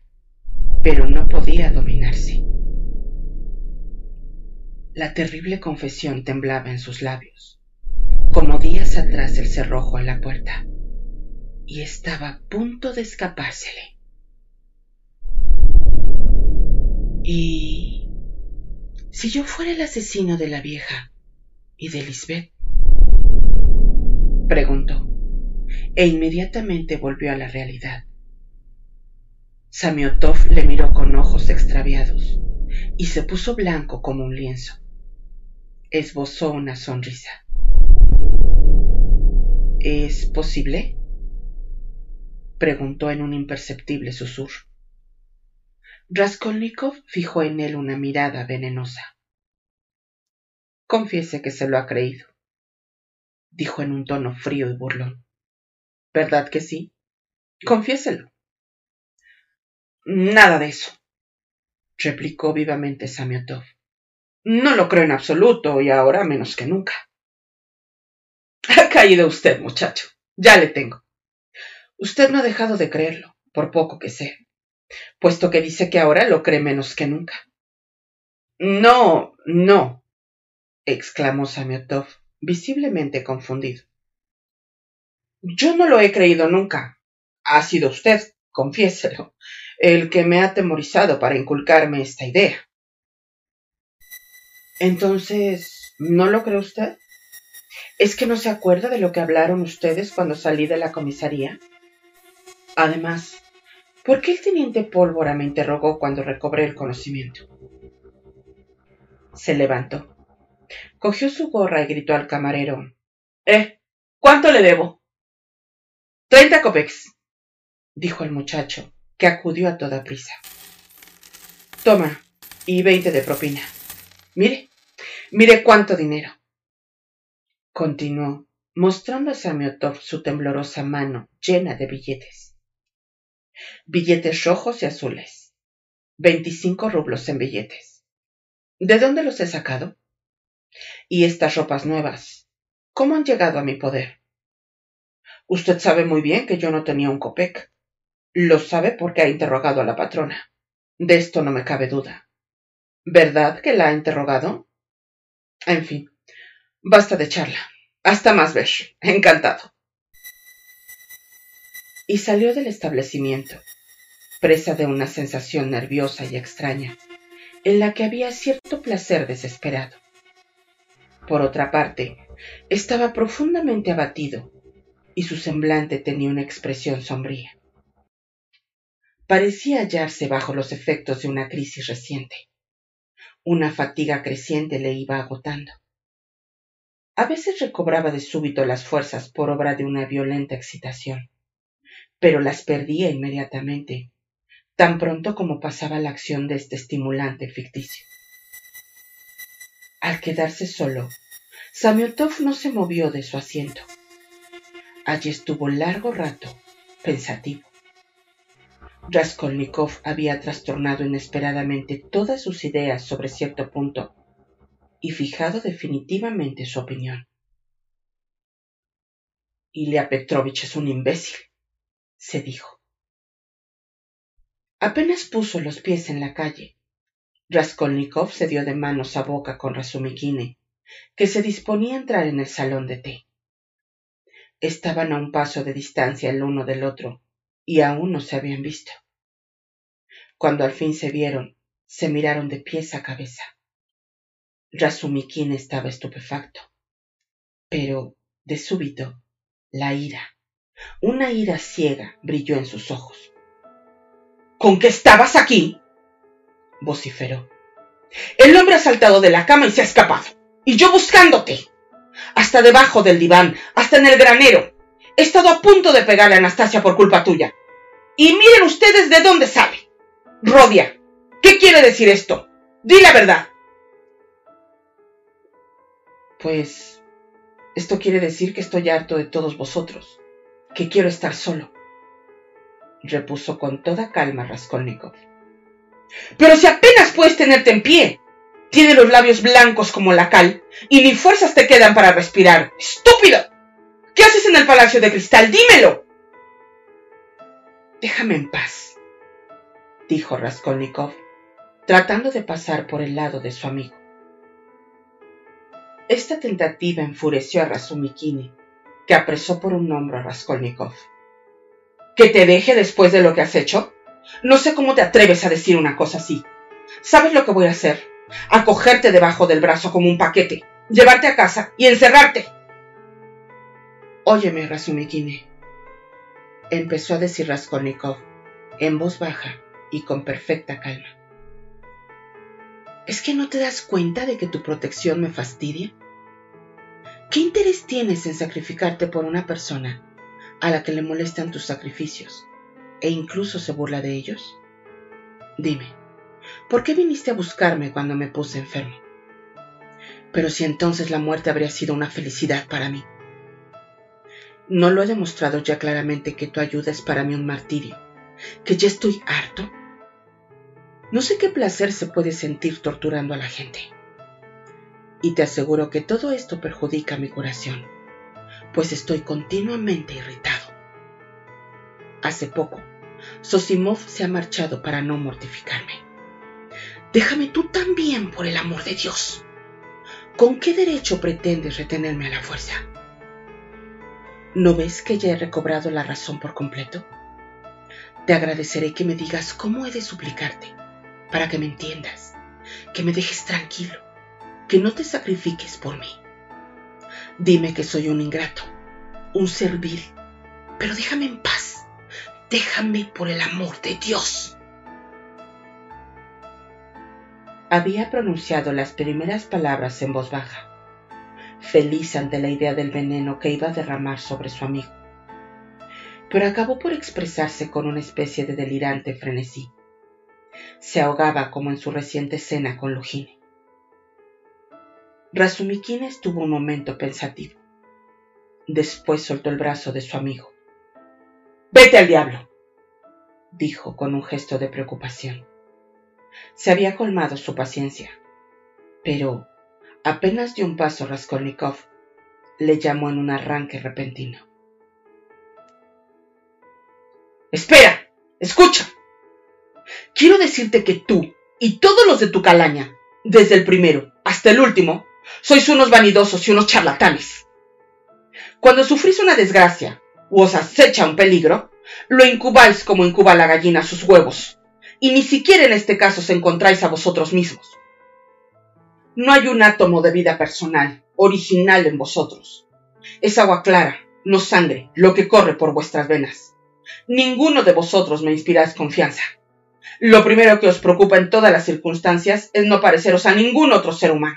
pero no podía dominarse. La terrible confesión temblaba en sus labios, como días atrás el cerrojo en la puerta, y estaba a punto de escapársele. Y si yo fuera el asesino de la vieja y de Lisbeth, preguntó, e inmediatamente volvió a la realidad. Samiotov le miró con ojos extraviados y se puso blanco como un lienzo. Esbozó una sonrisa. ¿Es posible? Preguntó en un imperceptible susurro. Raskolnikov fijó en él una mirada venenosa. Confiese que se lo ha creído dijo en un tono frío y burlón. ¿Verdad que sí? Confiéselo. Nada de eso, replicó vivamente Samiotov. No lo creo en absoluto y ahora menos que nunca. Ha caído usted, muchacho. Ya le tengo. Usted no ha dejado de creerlo, por poco que sea, puesto que dice que ahora lo cree menos que nunca. No, no, exclamó Samiotov, visiblemente confundido. Yo no lo he creído nunca. Ha sido usted, confiéselo, el que me ha atemorizado para inculcarme esta idea. Entonces, ¿no lo cree usted? ¿Es que no se acuerda de lo que hablaron ustedes cuando salí de la comisaría? Además, ¿por qué el teniente Pólvora me interrogó cuando recobré el conocimiento? Se levantó. Cogió su gorra y gritó al camarero. Eh, ¿cuánto le debo? Treinta copex, dijo el muchacho, que acudió a toda prisa. Toma, y veinte de propina. Mire, mire cuánto dinero. Continuó, mostrando a Samiotov su temblorosa mano llena de billetes. Billetes rojos y azules. Veinticinco rublos en billetes. ¿De dónde los he sacado? Y estas ropas nuevas, ¿cómo han llegado a mi poder? Usted sabe muy bien que yo no tenía un copec. Lo sabe porque ha interrogado a la patrona. De esto no me cabe duda. ¿Verdad que la ha interrogado? En fin, basta de charla. Hasta más ver. Encantado. Y salió del establecimiento, presa de una sensación nerviosa y extraña, en la que había cierto placer desesperado. Por otra parte, estaba profundamente abatido y su semblante tenía una expresión sombría. Parecía hallarse bajo los efectos de una crisis reciente. Una fatiga creciente le iba agotando. A veces recobraba de súbito las fuerzas por obra de una violenta excitación, pero las perdía inmediatamente, tan pronto como pasaba la acción de este estimulante ficticio. Al quedarse solo, Samiotov no se movió de su asiento. Allí estuvo largo rato, pensativo. Raskolnikov había trastornado inesperadamente todas sus ideas sobre cierto punto y fijado definitivamente su opinión. Ilya Petrovich es un imbécil, se dijo. Apenas puso los pies en la calle, Raskolnikov se dio de manos a boca con Rasumikine, que se disponía a entrar en el salón de té. Estaban a un paso de distancia el uno del otro, y aún no se habían visto. Cuando al fin se vieron, se miraron de pies a cabeza. Rasumikin estaba estupefacto. Pero, de súbito, la ira, una ira ciega, brilló en sus ojos. ¿Con qué estabas aquí? vociferó. El hombre ha saltado de la cama y se ha escapado. Y yo buscándote. Hasta debajo del diván, hasta en el granero. He estado a punto de pegarle a Anastasia por culpa tuya. Y miren ustedes de dónde sale. Rodia, ¿qué quiere decir esto? Di la verdad. Pues Esto quiere decir que estoy harto de todos vosotros, que quiero estar solo, repuso con toda calma Raskolnikov. Pero si apenas puedes tenerte en pie, tiene los labios blancos como la cal y ni fuerzas te quedan para respirar. ¡Estúpido! ¿Qué haces en el Palacio de Cristal? ¡Dímelo! Déjame en paz, dijo Raskolnikov, tratando de pasar por el lado de su amigo. Esta tentativa enfureció a Razumikini, que apresó por un hombro a Raskolnikov. ¿Que te deje después de lo que has hecho? No sé cómo te atreves a decir una cosa así. ¿Sabes lo que voy a hacer? Acogerte debajo del brazo como un paquete, llevarte a casa y encerrarte. Óyeme, Razumikine, empezó a decir Raskolnikov en voz baja y con perfecta calma. ¿Es que no te das cuenta de que tu protección me fastidia? ¿Qué interés tienes en sacrificarte por una persona a la que le molestan tus sacrificios e incluso se burla de ellos? Dime, ¿por qué viniste a buscarme cuando me puse enfermo? Pero si entonces la muerte habría sido una felicidad para mí. ¿No lo he demostrado ya claramente que tu ayuda es para mí un martirio? ¿Que ya estoy harto? No sé qué placer se puede sentir torturando a la gente. Y te aseguro que todo esto perjudica mi curación, pues estoy continuamente irritado. Hace poco, Sosimov se ha marchado para no mortificarme. Déjame tú también, por el amor de Dios. ¿Con qué derecho pretendes retenerme a la fuerza? ¿No ves que ya he recobrado la razón por completo? Te agradeceré que me digas cómo he de suplicarte, para que me entiendas, que me dejes tranquilo, que no te sacrifiques por mí. Dime que soy un ingrato, un servil, pero déjame en paz. Déjame por el amor de Dios. Había pronunciado las primeras palabras en voz baja, feliz ante la idea del veneno que iba a derramar sobre su amigo, pero acabó por expresarse con una especie de delirante frenesí. Se ahogaba como en su reciente cena con Lugine. Razumikin estuvo un momento pensativo. Después soltó el brazo de su amigo. Vete al diablo, dijo con un gesto de preocupación. Se había colmado su paciencia, pero apenas dio un paso Raskolnikov, le llamó en un arranque repentino. Espera, escucha. Quiero decirte que tú y todos los de tu calaña, desde el primero hasta el último, sois unos vanidosos y unos charlatanes. Cuando sufrís una desgracia o os acecha un peligro, lo incubáis como incuba la gallina sus huevos, y ni siquiera en este caso os encontráis a vosotros mismos. No hay un átomo de vida personal, original en vosotros. Es agua clara, no sangre, lo que corre por vuestras venas. Ninguno de vosotros me inspiráis confianza. Lo primero que os preocupa en todas las circunstancias es no pareceros a ningún otro ser humano.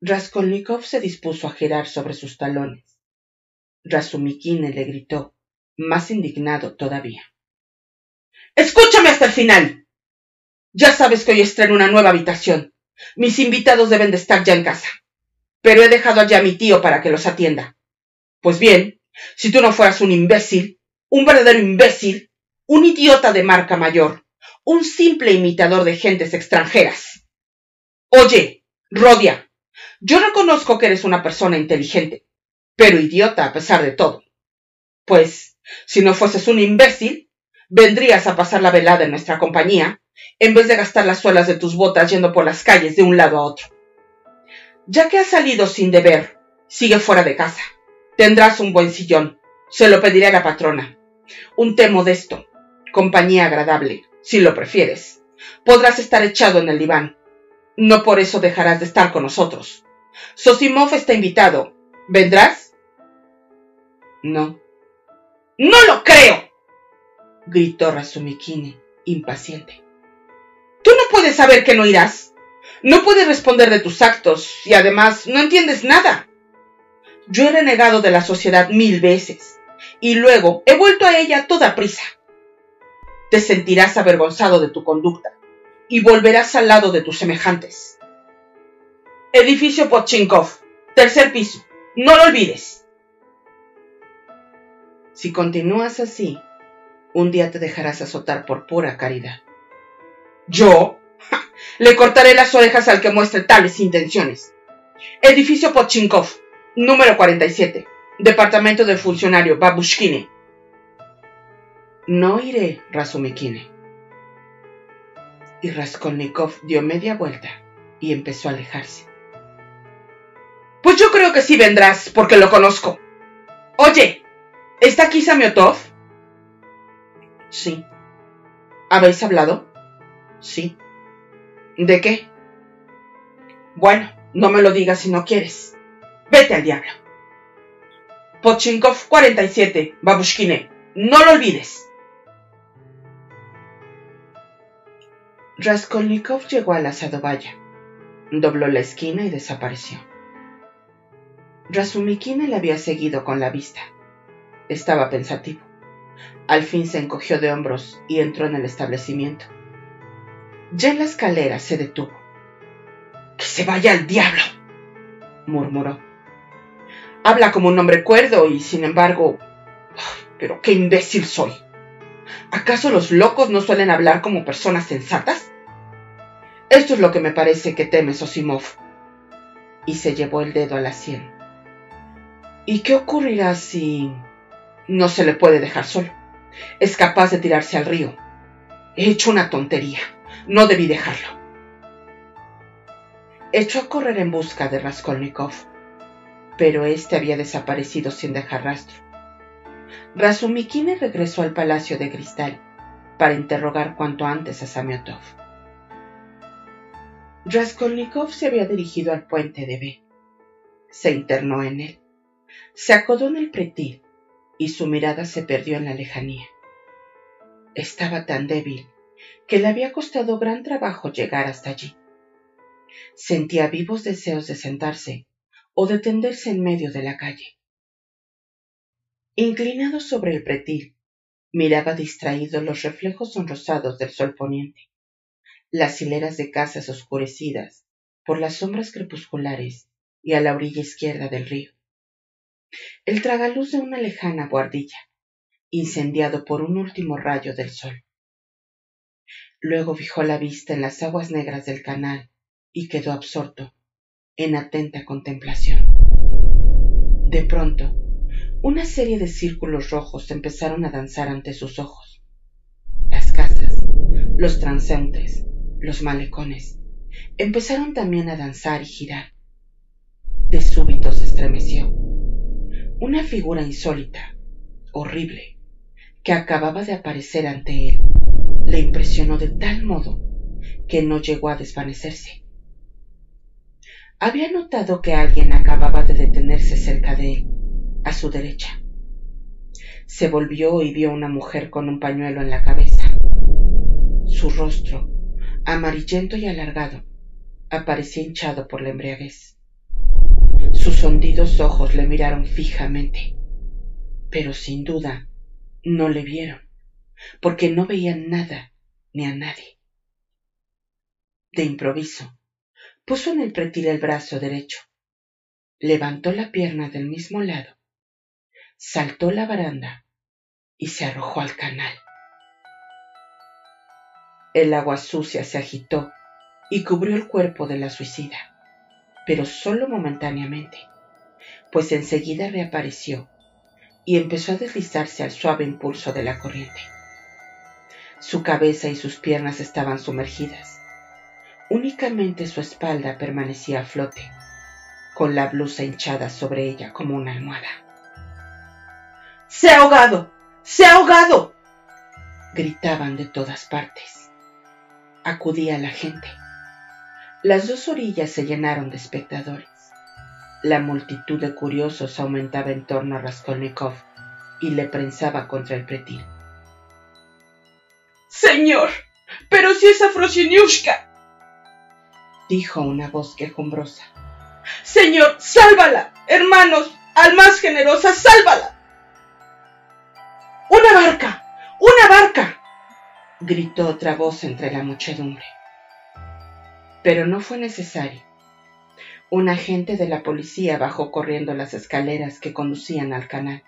Raskolnikov se dispuso a girar sobre sus talones. Razumikine le gritó, más indignado todavía. Escúchame hasta el final. Ya sabes que hoy estreno una nueva habitación. Mis invitados deben de estar ya en casa. Pero he dejado allá a mi tío para que los atienda. Pues bien, si tú no fueras un imbécil, un verdadero imbécil, un idiota de marca mayor, un simple imitador de gentes extranjeras. Oye, Rodia, yo reconozco que eres una persona inteligente, pero idiota a pesar de todo. Pues, si no fueses un imbécil, vendrías a pasar la velada en nuestra compañía, en vez de gastar las suelas de tus botas yendo por las calles de un lado a otro. Ya que has salido sin deber, sigue fuera de casa. Tendrás un buen sillón. Se lo pediré a la patrona. Un té modesto. Compañía agradable, si lo prefieres. Podrás estar echado en el diván. No por eso dejarás de estar con nosotros. Sosimov está invitado. ¿Vendrás? No. ¡No lo creo! gritó Razumikine, impaciente. Tú no puedes saber que no irás. No puedes responder de tus actos y además no entiendes nada. Yo he renegado de la sociedad mil veces y luego he vuelto a ella toda prisa. Te sentirás avergonzado de tu conducta y volverás al lado de tus semejantes. Edificio Pochinkov, tercer piso. No lo olvides. Si continúas así, un día te dejarás azotar por pura caridad. ¿Yo? Le cortaré las orejas al que muestre tales intenciones. Edificio Pochinkov, número 47. Departamento del funcionario Babushkine. No iré, Razumikine. Y Raskolnikov dio media vuelta y empezó a alejarse. Pues yo creo que sí vendrás, porque lo conozco. Oye, ¿está aquí Samiotov? Sí. ¿Habéis hablado? Sí. ¿De qué? Bueno, no me lo digas si no quieres. Vete al diablo. Pochinkov 47, Babushkine. No lo olvides. Raskolnikov llegó a la Sadovaya, dobló la esquina y desapareció. Razumikine le había seguido con la vista. Estaba pensativo. Al fin se encogió de hombros y entró en el establecimiento. Ya en la escalera se detuvo. ¡Que se vaya al diablo! murmuró. Habla como un hombre cuerdo y, sin embargo... Pero qué imbécil soy. ¿Acaso los locos no suelen hablar como personas sensatas? Esto es lo que me parece que teme Sosimov. Y se llevó el dedo a la sien. ¿Y qué ocurrirá si no se le puede dejar solo? Es capaz de tirarse al río. He hecho una tontería. No debí dejarlo. Echó a correr en busca de Raskolnikov, pero éste había desaparecido sin dejar rastro. Razumikine regresó al Palacio de Cristal para interrogar cuanto antes a Samiotov. Raskolnikov se había dirigido al puente de B. Se internó en él se acodó en el pretil y su mirada se perdió en la lejanía. Estaba tan débil que le había costado gran trabajo llegar hasta allí. Sentía vivos deseos de sentarse o de tenderse en medio de la calle. Inclinado sobre el pretil, miraba distraído los reflejos sonrosados del sol poniente, las hileras de casas oscurecidas por las sombras crepusculares y a la orilla izquierda del río el tragaluz de una lejana buhardilla, incendiado por un último rayo del sol. Luego fijó la vista en las aguas negras del canal y quedó absorto, en atenta contemplación. De pronto, una serie de círculos rojos empezaron a danzar ante sus ojos. Las casas, los transeúntes, los malecones, empezaron también a danzar y girar. De súbito se estremeció una figura insólita, horrible, que acababa de aparecer ante él, le impresionó de tal modo que no llegó a desvanecerse. Había notado que alguien acababa de detenerse cerca de él, a su derecha. Se volvió y vio una mujer con un pañuelo en la cabeza. Su rostro, amarillento y alargado, aparecía hinchado por la embriaguez. Sus hondidos ojos le miraron fijamente, pero sin duda no le vieron, porque no veían nada ni a nadie. De improviso, puso en el pretil el brazo derecho, levantó la pierna del mismo lado, saltó la baranda y se arrojó al canal. El agua sucia se agitó y cubrió el cuerpo de la suicida pero solo momentáneamente, pues enseguida reapareció y empezó a deslizarse al suave impulso de la corriente. Su cabeza y sus piernas estaban sumergidas. Únicamente su espalda permanecía a flote, con la blusa hinchada sobre ella como una almohada. ¡Se ha ahogado! ¡Se ha ahogado! gritaban de todas partes. Acudía la gente. Las dos orillas se llenaron de espectadores. La multitud de curiosos aumentaba en torno a Raskolnikov y le prensaba contra el pretil. Señor, pero si es Afrosiniushka, dijo una voz quejumbrosa. Señor, sálvala, hermanos, al más generosa, sálvala. Una barca, una barca, gritó otra voz entre la muchedumbre pero no fue necesario. Un agente de la policía bajó corriendo las escaleras que conducían al canal.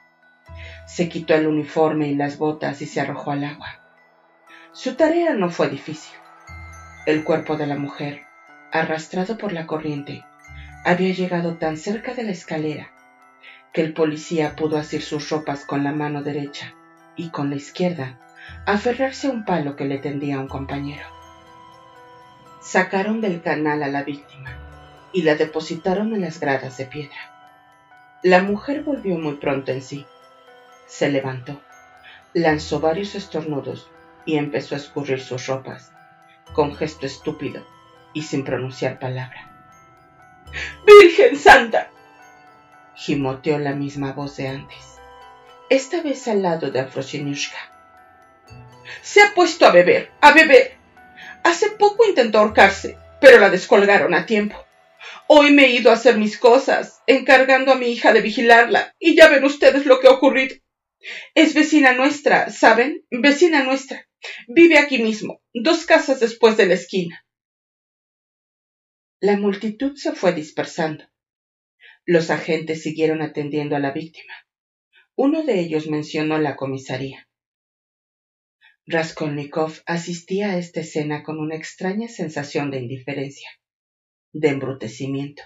Se quitó el uniforme y las botas y se arrojó al agua. Su tarea no fue difícil. El cuerpo de la mujer, arrastrado por la corriente, había llegado tan cerca de la escalera que el policía pudo asir sus ropas con la mano derecha y con la izquierda aferrarse a un palo que le tendía un compañero. Sacaron del canal a la víctima y la depositaron en las gradas de piedra. La mujer volvió muy pronto en sí. Se levantó, lanzó varios estornudos y empezó a escurrir sus ropas, con gesto estúpido y sin pronunciar palabra. Virgen Santa. gimoteó la misma voz de antes, esta vez al lado de Afrosinushka. Se ha puesto a beber, a beber. Hace poco intentó ahorcarse, pero la descolgaron a tiempo. Hoy me he ido a hacer mis cosas, encargando a mi hija de vigilarla, y ya ven ustedes lo que ha ocurrido. Es vecina nuestra, ¿saben? Vecina nuestra. Vive aquí mismo, dos casas después de la esquina. La multitud se fue dispersando. Los agentes siguieron atendiendo a la víctima. Uno de ellos mencionó la comisaría. Raskolnikov asistía a esta escena con una extraña sensación de indiferencia de embrutecimiento.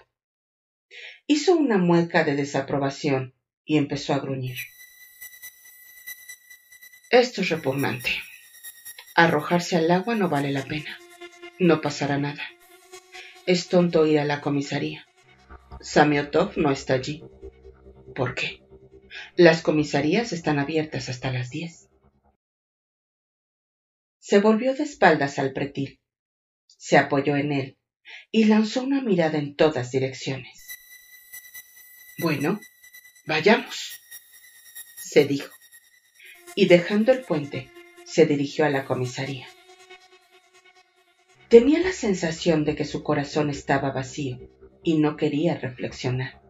Hizo una mueca de desaprobación y empezó a gruñir. Esto es repugnante. Arrojarse al agua no vale la pena. No pasará nada. Es tonto ir a la comisaría. Samiotov no está allí. ¿Por qué? Las comisarías están abiertas hasta las diez. Se volvió de espaldas al pretil. Se apoyó en él y lanzó una mirada en todas direcciones. Bueno, vayamos, se dijo, y dejando el puente, se dirigió a la comisaría. Tenía la sensación de que su corazón estaba vacío y no quería reflexionar.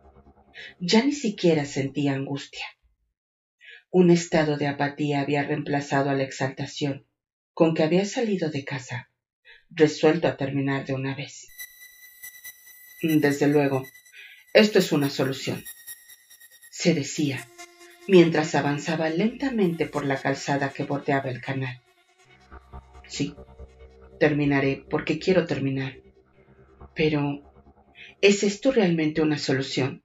Ya ni siquiera sentía angustia. Un estado de apatía había reemplazado a la exaltación con que había salido de casa resuelto a terminar de una vez. Desde luego, esto es una solución, se decía, mientras avanzaba lentamente por la calzada que bordeaba el canal. Sí, terminaré porque quiero terminar. Pero, ¿es esto realmente una solución?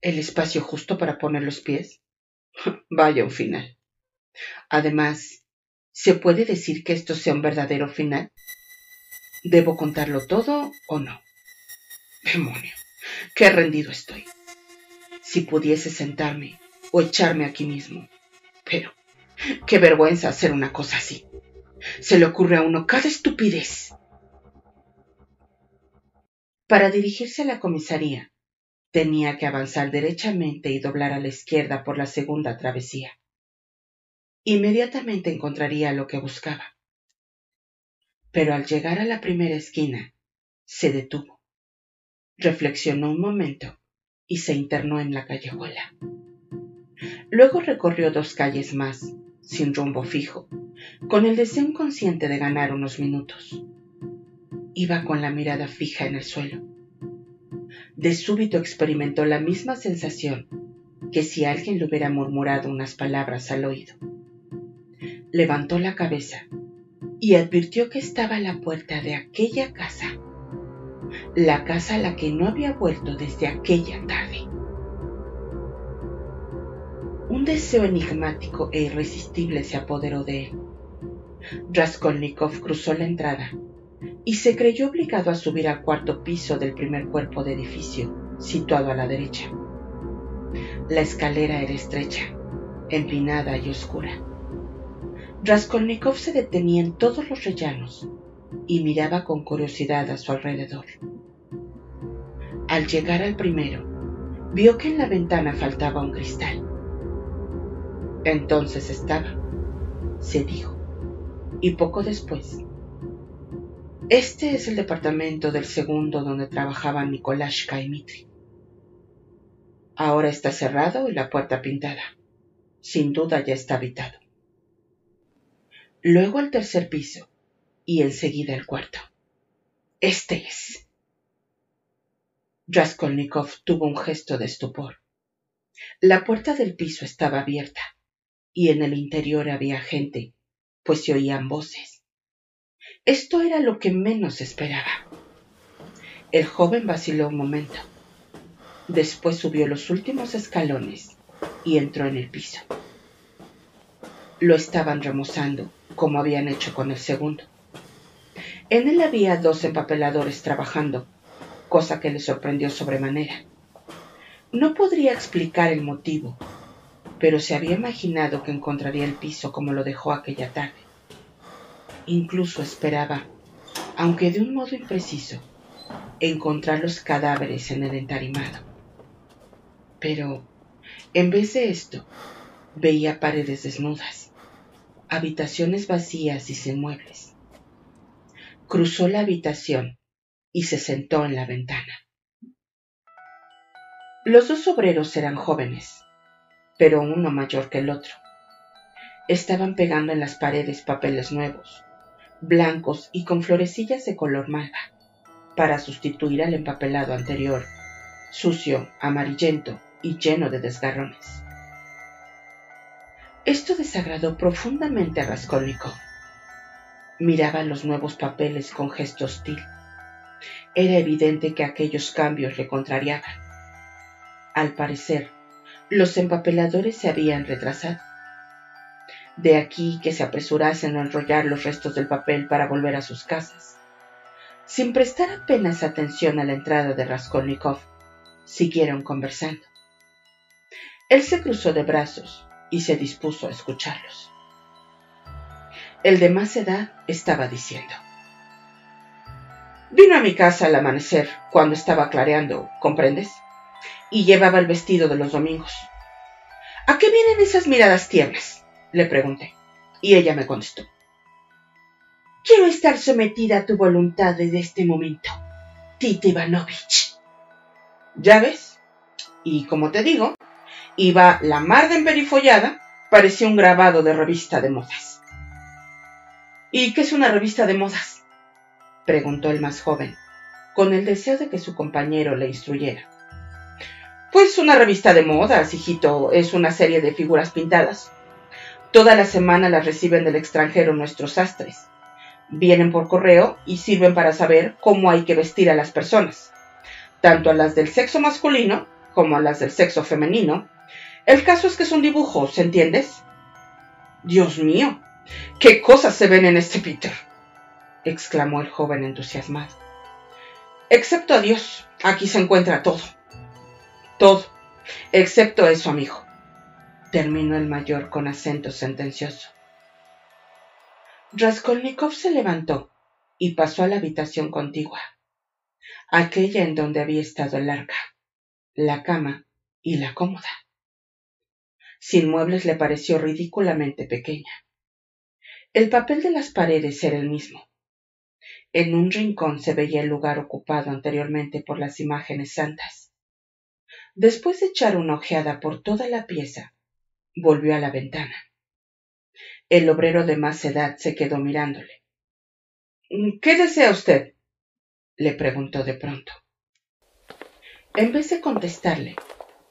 ¿El espacio justo para poner los pies? <laughs> Vaya un final. Además, ¿Se puede decir que esto sea un verdadero final? ¿Debo contarlo todo o no? Demonio, qué rendido estoy. Si pudiese sentarme o echarme aquí mismo. Pero, qué vergüenza hacer una cosa así. Se le ocurre a uno cada estupidez. Para dirigirse a la comisaría, tenía que avanzar derechamente y doblar a la izquierda por la segunda travesía inmediatamente encontraría lo que buscaba. Pero al llegar a la primera esquina, se detuvo, reflexionó un momento y se internó en la callejuela. Luego recorrió dos calles más, sin rumbo fijo, con el deseo inconsciente de ganar unos minutos. Iba con la mirada fija en el suelo. De súbito experimentó la misma sensación que si alguien le hubiera murmurado unas palabras al oído levantó la cabeza y advirtió que estaba a la puerta de aquella casa, la casa a la que no había vuelto desde aquella tarde. Un deseo enigmático e irresistible se apoderó de él. Raskolnikov cruzó la entrada y se creyó obligado a subir al cuarto piso del primer cuerpo de edificio, situado a la derecha. La escalera era estrecha, empinada y oscura. Raskolnikov se detenía en todos los rellanos y miraba con curiosidad a su alrededor. Al llegar al primero, vio que en la ventana faltaba un cristal. Entonces estaba, se dijo, y poco después. Este es el departamento del segundo donde trabajaban Nikolashka y Mitri. Ahora está cerrado y la puerta pintada. Sin duda ya está habitado luego al tercer piso y enseguida al cuarto. Este es. Raskolnikov tuvo un gesto de estupor. La puerta del piso estaba abierta y en el interior había gente, pues se oían voces. Esto era lo que menos esperaba. El joven vaciló un momento. Después subió los últimos escalones y entró en el piso. Lo estaban remozando, como habían hecho con el segundo. En él había dos empapeladores trabajando, cosa que le sorprendió sobremanera. No podría explicar el motivo, pero se había imaginado que encontraría el piso como lo dejó aquella tarde. Incluso esperaba, aunque de un modo impreciso, encontrar los cadáveres en el entarimado. Pero, en vez de esto, veía paredes desnudas, habitaciones vacías y sin muebles. Cruzó la habitación y se sentó en la ventana. Los dos obreros eran jóvenes, pero uno mayor que el otro. Estaban pegando en las paredes papeles nuevos, blancos y con florecillas de color malva, para sustituir al empapelado anterior, sucio, amarillento y lleno de desgarrones. Esto desagradó profundamente a Raskolnikov. Miraba los nuevos papeles con gesto hostil. Era evidente que aquellos cambios le contrariaban. Al parecer, los empapeladores se habían retrasado. De aquí que se apresurasen a enrollar los restos del papel para volver a sus casas. Sin prestar apenas atención a la entrada de Raskolnikov, siguieron conversando. Él se cruzó de brazos y se dispuso a escucharlos. El de más edad estaba diciendo. Vino a mi casa al amanecer, cuando estaba clareando, ¿comprendes? Y llevaba el vestido de los domingos. ¿A qué vienen esas miradas tiernas? le pregunté. Y ella me contestó. Quiero estar sometida a tu voluntad desde este momento, Tite Ivanovich. ¿Ya ves? Y como te digo, iba la mar de emperifollada, parecía un grabado de revista de modas. ¿Y qué es una revista de modas? preguntó el más joven, con el deseo de que su compañero le instruyera. Pues una revista de modas, hijito, es una serie de figuras pintadas. Toda la semana las reciben del extranjero nuestros sastres. Vienen por correo y sirven para saber cómo hay que vestir a las personas, tanto a las del sexo masculino como las del sexo femenino. El caso es que es un dibujo, ¿se entiendes? Dios mío, qué cosas se ven en este Peter exclamó el joven entusiasmado. Excepto a Dios, aquí se encuentra todo. Todo, excepto eso, amigo, terminó el mayor con acento sentencioso. Raskolnikov se levantó y pasó a la habitación contigua, aquella en donde había estado el arca, la cama y la cómoda. Sin muebles le pareció ridículamente pequeña. El papel de las paredes era el mismo, en un rincón se veía el lugar ocupado anteriormente por las imágenes santas. Después de echar una ojeada por toda la pieza, volvió a la ventana. El obrero de más edad se quedó mirándole. ¿Qué desea usted? le preguntó de pronto. En vez de contestarle,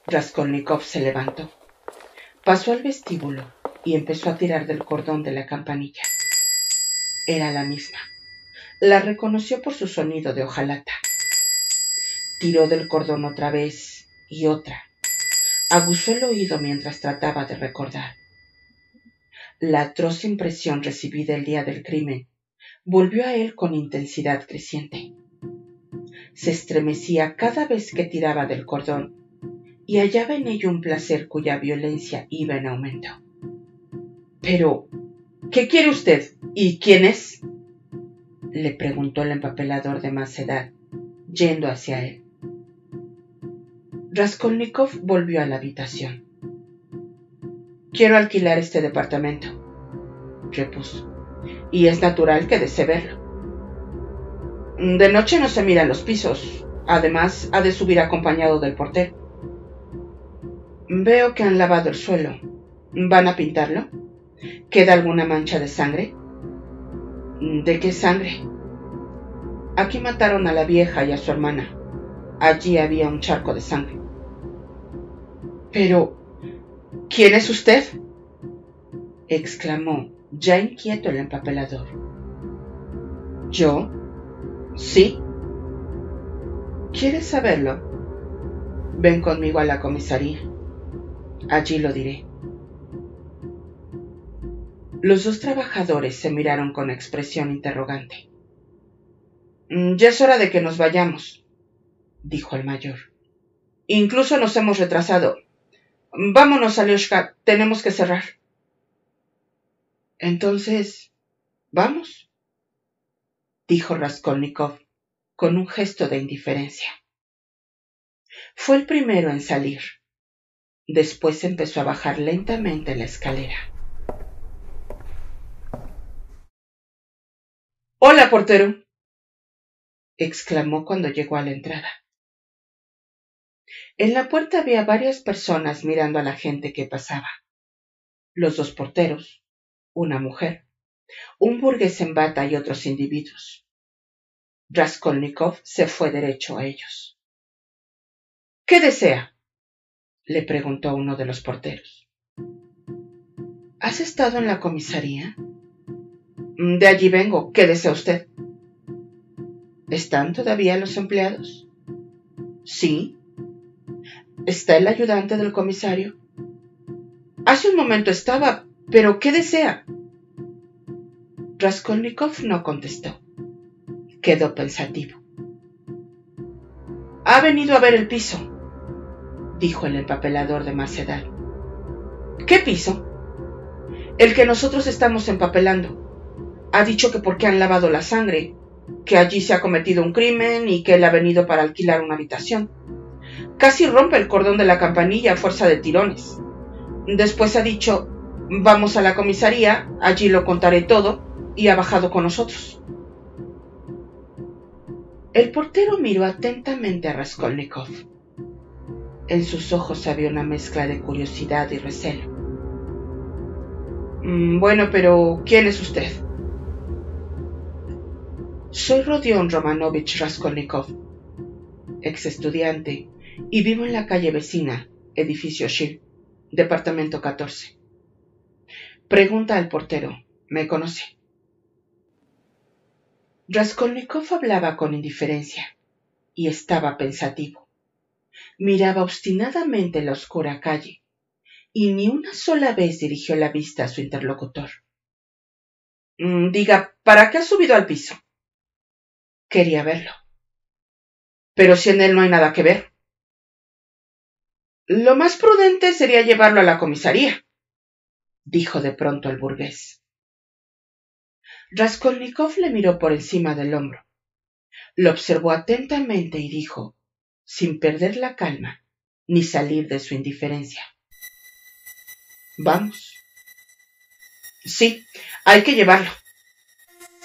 Raskolnikov se levantó, pasó al vestíbulo y empezó a tirar del cordón de la campanilla. Era la misma. La reconoció por su sonido de hojalata. Tiró del cordón otra vez y otra. Aguzó el oído mientras trataba de recordar. La atroz impresión recibida el día del crimen volvió a él con intensidad creciente. Se estremecía cada vez que tiraba del cordón y hallaba en ello un placer cuya violencia iba en aumento. Pero, ¿qué quiere usted? ¿Y quién es? le preguntó el empapelador de más edad, yendo hacia él. Raskolnikov volvió a la habitación. Quiero alquilar este departamento, repuso, y es natural que desee verlo. De noche no se miran los pisos, además ha de subir acompañado del portero. Veo que han lavado el suelo. ¿Van a pintarlo? ¿Queda alguna mancha de sangre? ¿De qué sangre? Aquí mataron a la vieja y a su hermana. Allí había un charco de sangre. Pero, ¿quién es usted? exclamó, ya inquieto el empapelador. ¿Yo? Sí. ¿Quieres saberlo? Ven conmigo a la comisaría. Allí lo diré. Los dos trabajadores se miraron con expresión interrogante. Mm, ya es hora de que nos vayamos, dijo el mayor. Incluso nos hemos retrasado. Vámonos, Alioshka, tenemos que cerrar. Entonces, ¿vamos? Dijo Raskolnikov con un gesto de indiferencia. Fue el primero en salir. Después empezó a bajar lentamente la escalera. Hola, portero, exclamó cuando llegó a la entrada. En la puerta había varias personas mirando a la gente que pasaba. Los dos porteros, una mujer, un burgués en bata y otros individuos. Raskolnikov se fue derecho a ellos. ¿Qué desea? le preguntó uno de los porteros. ¿Has estado en la comisaría? De allí vengo. ¿Qué desea usted? ¿Están todavía los empleados? Sí. ¿Está el ayudante del comisario? Hace un momento estaba, pero ¿qué desea? Raskolnikov no contestó. Quedó pensativo. Ha venido a ver el piso, dijo el empapelador de más edad. ¿Qué piso? El que nosotros estamos empapelando. Ha dicho que porque han lavado la sangre, que allí se ha cometido un crimen y que él ha venido para alquilar una habitación. Casi rompe el cordón de la campanilla a fuerza de tirones. Después ha dicho, vamos a la comisaría, allí lo contaré todo, y ha bajado con nosotros. El portero miró atentamente a Raskolnikov. En sus ojos había una mezcla de curiosidad y recelo. Mm, bueno, pero ¿quién es usted? Soy Rodion Romanovich Raskolnikov, ex estudiante, y vivo en la calle vecina, edificio Shil, departamento 14. Pregunta al portero, ¿me conoce? Raskolnikov hablaba con indiferencia y estaba pensativo. Miraba obstinadamente la oscura calle y ni una sola vez dirigió la vista a su interlocutor. Mm, diga, ¿para qué ha subido al piso? Quería verlo. Pero si en él no hay nada que ver. Lo más prudente sería llevarlo a la comisaría, dijo de pronto el burgués. Raskolnikov le miró por encima del hombro. Lo observó atentamente y dijo, sin perder la calma ni salir de su indiferencia. Vamos. Sí, hay que llevarlo,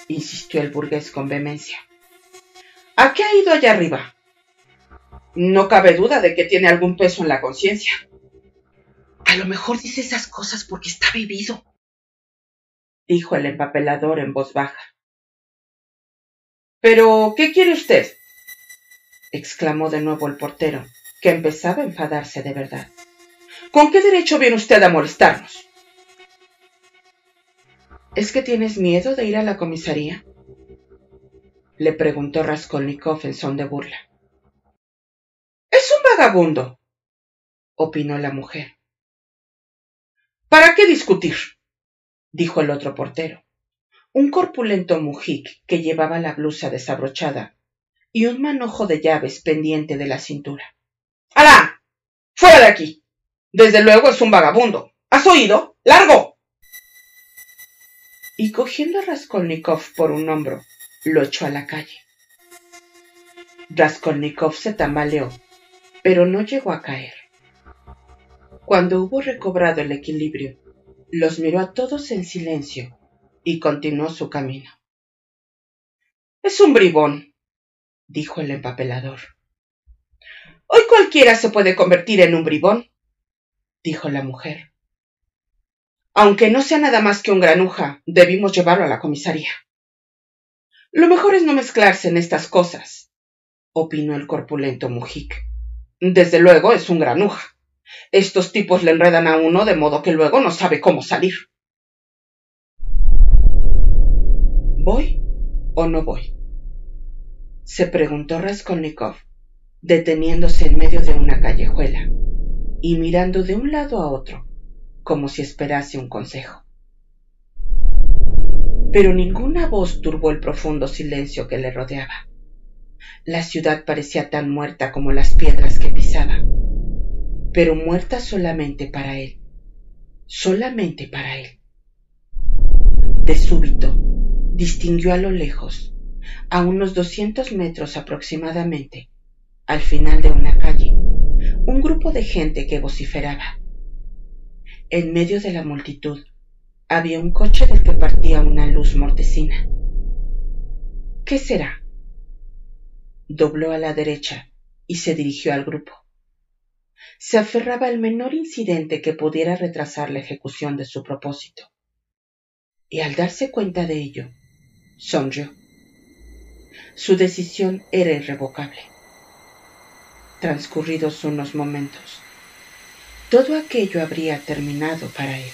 insistió el burgués con vehemencia. ¿A qué ha ido allá arriba? No cabe duda de que tiene algún peso en la conciencia. A lo mejor dice esas cosas porque está vivido, dijo el empapelador en voz baja. Pero, ¿qué quiere usted? exclamó de nuevo el portero, que empezaba a enfadarse de verdad. ¿Con qué derecho viene usted a molestarnos? ¿Es que tienes miedo de ir a la comisaría? le preguntó Raskolnikov en son de burla. Es un vagabundo, opinó la mujer. ¿Para qué discutir? Dijo el otro portero, un corpulento mujik que llevaba la blusa desabrochada y un manojo de llaves pendiente de la cintura. ¡Alá! ¡Fuera de aquí! Desde luego es un vagabundo. ¿Has oído? ¡Largo! Y cogiendo a Raskolnikov por un hombro, lo echó a la calle. Raskolnikov se tambaleó, pero no llegó a caer. Cuando hubo recobrado el equilibrio, los miró a todos en silencio y continuó su camino. Es un bribón, dijo el empapelador. Hoy cualquiera se puede convertir en un bribón, dijo la mujer. Aunque no sea nada más que un granuja, debimos llevarlo a la comisaría. Lo mejor es no mezclarse en estas cosas, opinó el corpulento Mujik. Desde luego es un granuja. Estos tipos le enredan a uno de modo que luego no sabe cómo salir. ¿Voy o no voy? se preguntó Raskolnikov, deteniéndose en medio de una callejuela y mirando de un lado a otro, como si esperase un consejo. Pero ninguna voz turbó el profundo silencio que le rodeaba. La ciudad parecía tan muerta como las piedras que pisaba, pero muerta solamente para él, solamente para él. De súbito, distinguió a lo lejos, a unos doscientos metros aproximadamente, al final de una calle, un grupo de gente que vociferaba. En medio de la multitud había un coche del que partía una luz mortecina. ¿Qué será? Dobló a la derecha y se dirigió al grupo. Se aferraba al menor incidente que pudiera retrasar la ejecución de su propósito. Y al darse cuenta de ello, sonrió. Su decisión era irrevocable. Transcurridos unos momentos, todo aquello habría terminado para él.